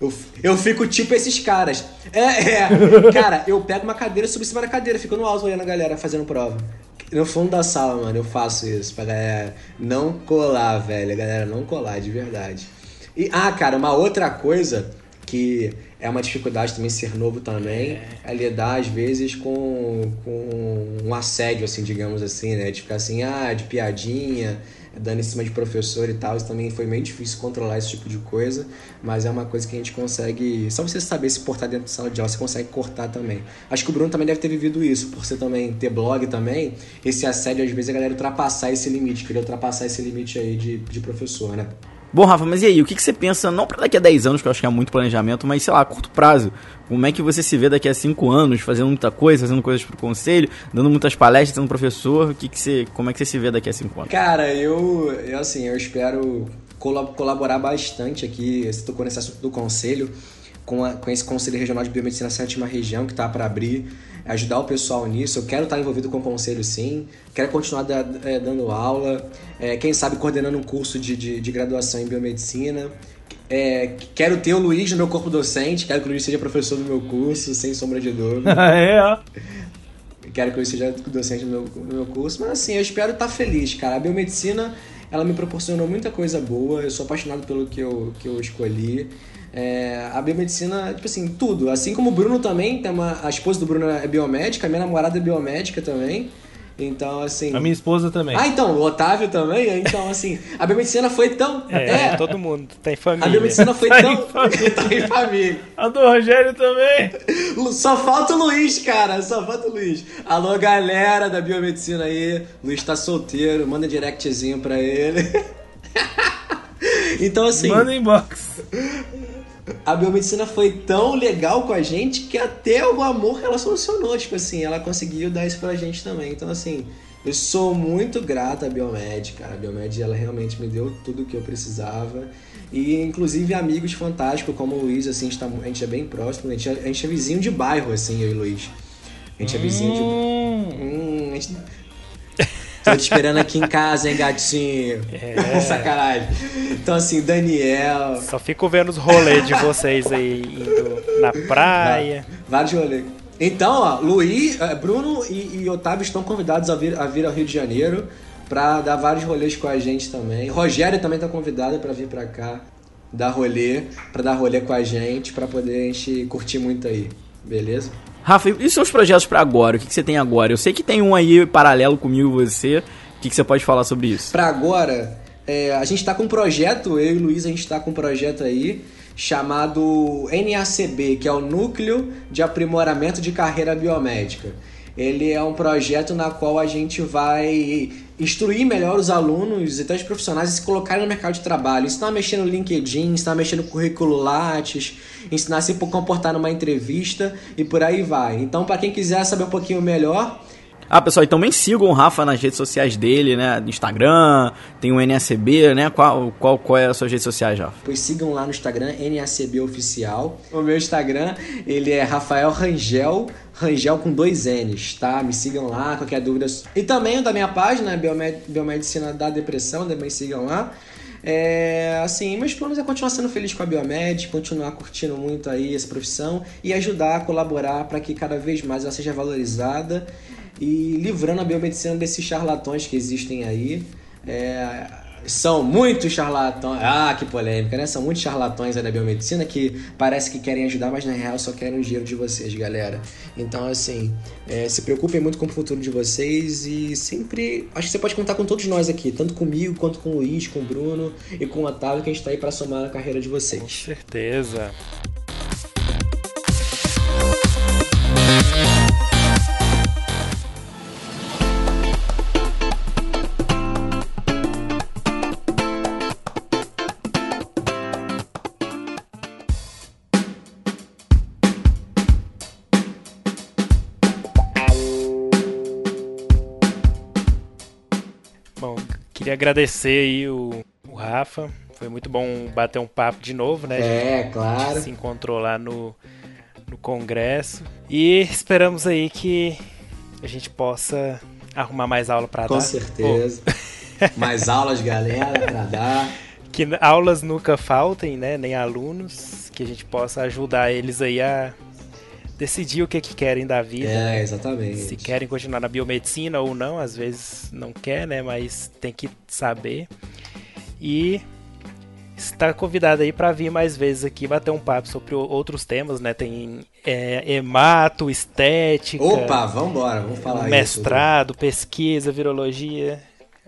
Eu, eu fico tipo esses caras. É, é. Cara, eu pego uma cadeira, subo em cima da cadeira, fico no alto olhando a galera fazendo prova. No fundo da sala, mano, eu faço isso pra galera não colar, velho. A galera não colar, de verdade. E, ah, cara, uma outra coisa que é uma dificuldade também ser novo também, é, é lidar às vezes com, com um assédio, assim, digamos assim, né? De ficar assim, ah, de piadinha, dando em cima de professor e tal. Isso também foi meio difícil controlar esse tipo de coisa, mas é uma coisa que a gente consegue. Só você saber se portar dentro da sala de aula, você consegue cortar também. Acho que o Bruno também deve ter vivido isso, por você também ter blog também. Esse assédio, às vezes, a galera ultrapassar esse limite, queria ultrapassar esse limite aí de, de professor, né? Bom, Rafa, mas e aí, o que, que você pensa, não para daqui a 10 anos, que eu acho que é muito planejamento, mas sei lá, a curto prazo? Como é que você se vê daqui a 5 anos, fazendo muita coisa, fazendo coisas pro conselho, dando muitas palestras, sendo professor? O que, que você, como é que você se vê daqui a 5 anos? Cara, eu, eu assim, eu espero colaborar bastante aqui, você tocou nesse assunto do conselho, com, a, com esse Conselho Regional de Biomedicina Sétima Região, que está para abrir ajudar o pessoal nisso. Eu quero estar envolvido com o conselho, sim. Quero continuar da, é, dando aula. É, quem sabe coordenando um curso de, de, de graduação em biomedicina. É, quero ter o Luiz no meu corpo docente. Quero que o Luiz seja professor do meu curso, sem sombra de dúvida. é, ó. Quero que o Luiz seja docente do meu, do meu curso. Mas assim, eu espero estar feliz, cara. A biomedicina, ela me proporcionou muita coisa boa. Eu sou apaixonado pelo que eu, que eu escolhi. É, a biomedicina, tipo assim, tudo. Assim como o Bruno também, tem uma, a esposa do Bruno é biomédica, a minha namorada é biomédica também. Então, assim. A minha esposa também. Ah, então, o Otávio também. Então, assim, a biomedicina foi tão. É, é todo mundo tem família. A biomedicina foi tá tão. Em tá em família. A do Rogério também. Só falta o Luiz, cara. Só falta o Luiz. Alô, galera da biomedicina aí. Luiz tá solteiro. Manda directzinho pra ele. então, assim. Manda inbox a biomedicina foi tão legal com a gente que até o amor ela solucionou. Tipo assim, ela conseguiu dar isso pra gente também. Então, assim, eu sou muito grata à Biomed, cara. A Biomed, ela realmente me deu tudo o que eu precisava. E, inclusive, amigos fantásticos como o Luiz, assim, a gente, tá, a gente é bem próximo. A gente, é, a gente é vizinho de bairro, assim, eu e o Luiz. A gente é vizinho de... Hum, hum a gente... Tô te esperando aqui em casa, hein, gatinho? É. Sacanagem. Então, assim, Daniel. Só fico vendo os rolês de vocês aí indo na praia. Vários rolês. Então, ó, Luiz, eh, Bruno e, e, Otávio estão convidados a vir, a vir ao Rio de Janeiro para dar vários rolês com a gente também. Rogério também está convidado para vir para cá dar rolê, para dar rolê com a gente, para poder a gente curtir muito aí. Beleza? Rafa, e seus projetos para agora? O que, que, você tem agora? Eu sei que tem um aí paralelo comigo e você. O que, que você pode falar sobre isso? Para agora, é, a gente está com um projeto, eu e o Luiz, a gente está com um projeto aí chamado NACB, que é o Núcleo de Aprimoramento de Carreira Biomédica. Ele é um projeto na qual a gente vai instruir melhor os alunos e até os profissionais a se colocarem no mercado de trabalho. Ensinar a mexer no LinkedIn, ensinar a mexer no currículo Lattes, ensinar a se comportar numa entrevista e por aí vai. Então, para quem quiser saber um pouquinho melhor, ah, pessoal, então também sigam o Rafa nas redes sociais dele, né? No Instagram, tem o NACB, né? Qual, qual, qual é as suas redes sociais, Rafa? Pois sigam lá no Instagram, NACB Oficial. O meu Instagram, ele é Rafael Rangel, Rangel com dois N's, tá? Me sigam lá, qualquer dúvida. E também da minha página, Biomedicina da Depressão, também sigam lá. É, assim, meus planos é continuar sendo feliz com a Biomed, continuar curtindo muito aí essa profissão e ajudar a colaborar para que cada vez mais ela seja valorizada e livrando a biomedicina desses charlatões que existem aí. É, são muitos charlatões. Ah, que polêmica, né? São muitos charlatões da biomedicina que parece que querem ajudar, mas na real só querem o dinheiro de vocês, galera. Então, assim, é, se preocupem muito com o futuro de vocês e sempre. Acho que você pode contar com todos nós aqui, tanto comigo quanto com o Luiz, com o Bruno e com o Otávio, que a gente tá aí para somar na carreira de vocês. Com certeza. Agradecer aí o, o Rafa. Foi muito bom bater um papo de novo, né? É, claro. Se encontrou lá no, no congresso. E esperamos aí que a gente possa arrumar mais aula para dar. Com certeza. mais aulas, galera, para dar. Que aulas nunca faltem, né? Nem alunos. Que a gente possa ajudar eles aí a decidir o que, que querem da vida. É, exatamente. Se querem continuar na biomedicina ou não, às vezes não quer, né? Mas tem que saber. E está convidado aí para vir mais vezes aqui bater um papo sobre outros temas, né? Tem é, hemato, estética. Opa, vamos embora, vamos falar mestrado, isso. pesquisa, virologia.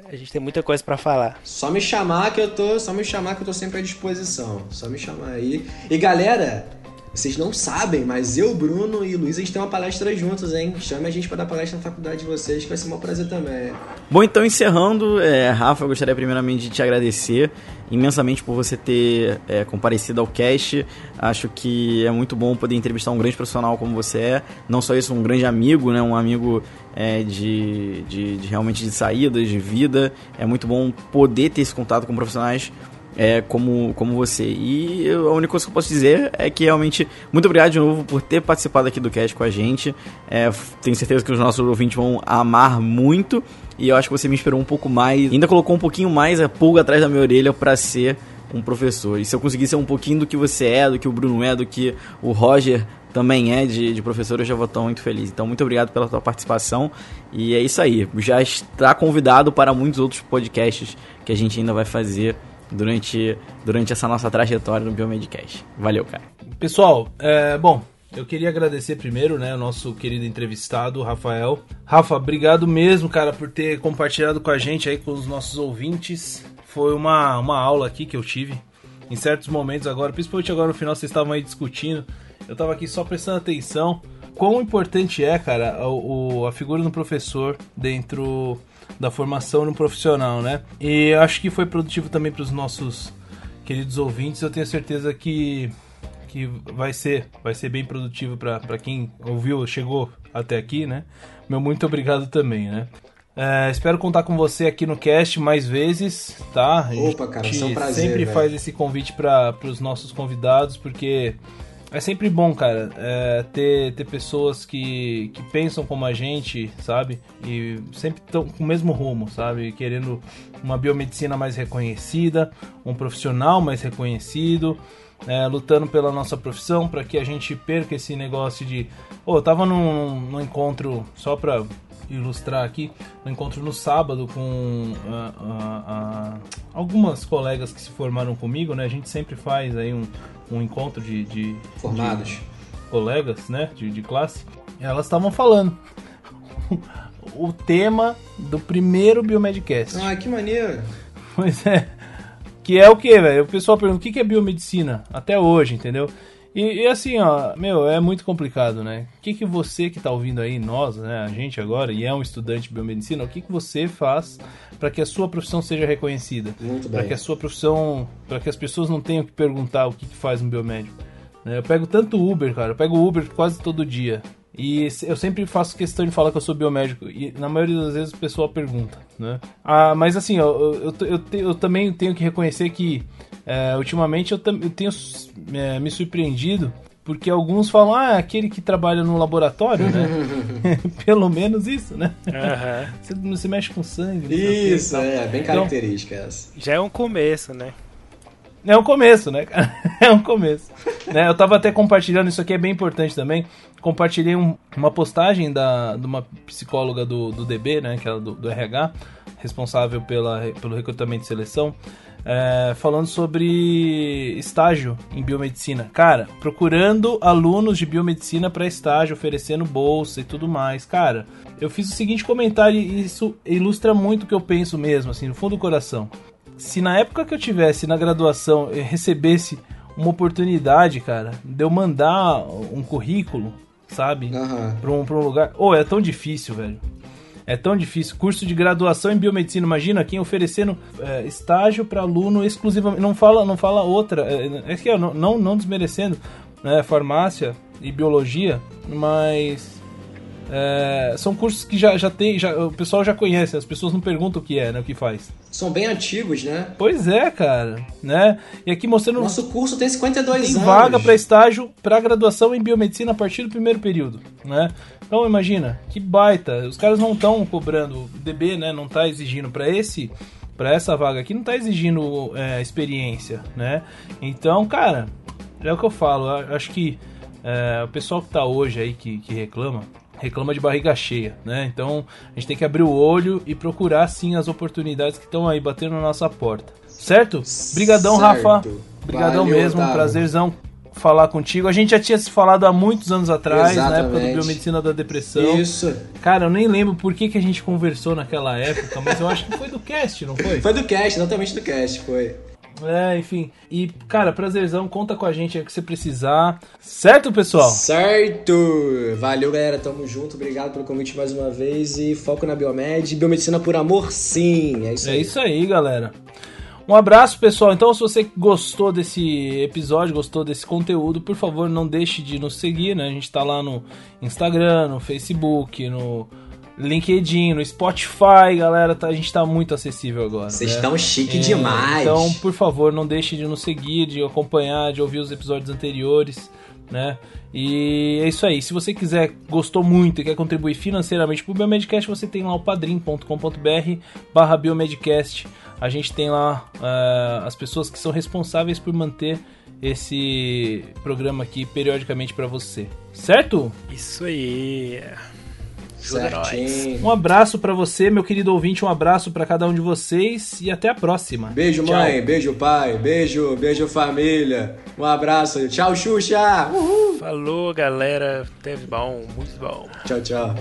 A gente tem muita coisa para falar. Só me chamar que eu tô, só me chamar que eu tô sempre à disposição. Só me chamar aí. E galera, vocês não sabem, mas eu, Bruno e Luiz, a gente tem uma palestra juntos, hein? Chame a gente para dar palestra na faculdade de vocês, que vai ser um prazer também. Bom, então encerrando, é, Rafa, eu gostaria primeiramente de te agradecer imensamente por você ter é, comparecido ao cast. Acho que é muito bom poder entrevistar um grande profissional como você é. Não só isso, um grande amigo, né? Um amigo é, de, de, de realmente de saídas, de vida. É muito bom poder ter esse contato com profissionais é, como, como você. E eu, a única coisa que eu posso dizer é que realmente, muito obrigado de novo por ter participado aqui do cast com a gente. É, tenho certeza que os nossos ouvintes vão amar muito. E eu acho que você me inspirou um pouco mais, ainda colocou um pouquinho mais a pulga atrás da minha orelha para ser um professor. E se eu conseguir ser um pouquinho do que você é, do que o Bruno é, do que o Roger também é de, de professor, eu já vou estar muito feliz. Então, muito obrigado pela tua participação. E é isso aí. Já está convidado para muitos outros podcasts que a gente ainda vai fazer durante, durante essa nossa trajetória no Biomedcast. Valeu, cara. Pessoal, é, bom, eu queria agradecer primeiro, né, o nosso querido entrevistado, Rafael. Rafa, obrigado mesmo, cara, por ter compartilhado com a gente aí, com os nossos ouvintes. Foi uma, uma aula aqui que eu tive em certos momentos agora, principalmente agora no final, vocês estavam aí discutindo. Eu tava aqui só prestando atenção. Quão importante é, cara, a, o, a figura do professor dentro da formação no profissional, né? E acho que foi produtivo também para os nossos queridos ouvintes. Eu tenho certeza que que vai ser vai ser bem produtivo para quem ouviu, chegou até aqui, né? Meu muito obrigado também, né? É, espero contar com você aqui no cast mais vezes, tá? Opa, cara, é um prazer, sempre véio. faz esse convite para os nossos convidados, porque é sempre bom, cara, é, ter, ter pessoas que, que pensam como a gente, sabe? E sempre estão com o mesmo rumo, sabe? Querendo uma biomedicina mais reconhecida, um profissional mais reconhecido, é, lutando pela nossa profissão para que a gente perca esse negócio de. Oh, eu tava num, num encontro, só pra ilustrar aqui, um encontro no sábado com uh, uh, uh, algumas colegas que se formaram comigo, né? A gente sempre faz aí um, um encontro de, de formados, de colegas, né, de, de classe. Elas estavam falando o tema do primeiro Biomedcast. Ah, que maneiro! Pois é. Que é o que, velho? O pessoal pergunta o que é biomedicina até hoje, entendeu? E, e, assim, ó, meu, é muito complicado, né? O que, que você que tá ouvindo aí, nós, né, a gente agora, e é um estudante de biomedicina, o que, que você faz para que a sua profissão seja reconhecida? Para que a sua profissão, para que as pessoas não tenham que perguntar o que, que faz um biomédico. Né? Eu pego tanto Uber, cara, eu pego Uber quase todo dia. E eu sempre faço questão de falar que eu sou biomédico. E na maioria das vezes o pessoal pergunta, né? Ah, mas assim, eu, eu, eu, eu também tenho que reconhecer que é, ultimamente eu, eu tenho é, me surpreendido porque alguns falam, ah, aquele que trabalha no laboratório, né? Pelo menos isso, né? Uhum. Você não se mexe com sangue. Isso, é, bem então, característica então, essa. Já é um começo, né? É um começo, né, cara? É um começo. né? Eu tava até compartilhando, isso aqui é bem importante também. Compartilhei um, uma postagem da, de uma psicóloga do, do DB, né? Que é do, do RH, responsável pela, pelo recrutamento e seleção é, falando sobre estágio em biomedicina. Cara, procurando alunos de biomedicina para estágio, oferecendo bolsa e tudo mais. Cara, eu fiz o seguinte comentário e isso ilustra muito o que eu penso mesmo, assim, no fundo do coração. Se na época que eu tivesse na graduação eu recebesse uma oportunidade, cara, de eu mandar um currículo, sabe, uhum. para um, pra um lugar. Ou oh, é tão difícil, velho. É tão difícil. Curso de graduação em biomedicina. Imagina quem oferecendo é, estágio para aluno exclusivamente. Não fala, não fala outra. É, é que não, não, não desmerecendo né, farmácia e biologia, mas é, são cursos que já, já tem, já, o pessoal já conhece, as pessoas não perguntam o que é, né, o que faz. São bem antigos, né? Pois é, cara, né? E aqui mostrando Nosso curso tem 52 tem anos. vaga para estágio para graduação em biomedicina a partir do primeiro período, né? Então imagina, que baita. Os caras não estão cobrando, o DB, né, não tá exigindo para esse para essa vaga aqui não tá exigindo é, experiência, né? Então, cara, é o que eu falo. Eu acho que é, o pessoal que tá hoje aí que, que reclama, reclama de barriga cheia, né? Então a gente tem que abrir o olho e procurar sim as oportunidades que estão aí batendo na nossa porta. Certo? Brigadão, certo. Rafa. Brigadão Valeu, mesmo, Otávio. prazerzão falar contigo. A gente já tinha se falado há muitos anos atrás, na época do Exatamente. Biomedicina da Depressão. Isso. Cara, eu nem lembro por que, que a gente conversou naquela época, mas eu acho que foi do cast, não foi? Foi do cast, exatamente do cast, foi. É, enfim. E, cara, prazerzão, conta com a gente aí que você precisar. Certo, pessoal? Certo! Valeu, galera. Tamo junto. Obrigado pelo convite mais uma vez. E foco na Biomed. Biomedicina por amor, sim. É isso É aí. isso aí, galera. Um abraço, pessoal. Então, se você gostou desse episódio, gostou desse conteúdo, por favor, não deixe de nos seguir, né? A gente tá lá no Instagram, no Facebook, no LinkedIn, no Spotify, galera. Tá, a gente tá muito acessível agora. Vocês né? estão chique É, demais. Então, por favor, não deixe de nos seguir, de acompanhar, de ouvir os episódios anteriores, né? E é isso aí. Se você quiser, gostou muito e quer contribuir financeiramente pro Biomedcast, você tem lá o padrim.com.br barra Biomedcast. A gente tem lá ah, as pessoas que são responsáveis por manter esse programa aqui periodicamente para você. Certo? Isso aí. Certinho. Um abraço para você, meu querido ouvinte, um abraço para cada um de vocês e até a próxima. Beijo, Tchau. mãe. Beijo, pai. Beijo, beijo, família. Um abraço. Tchau, Xuxa. Uhul. Falou, galera. Teve bom, muito bom. Tchau, tchau.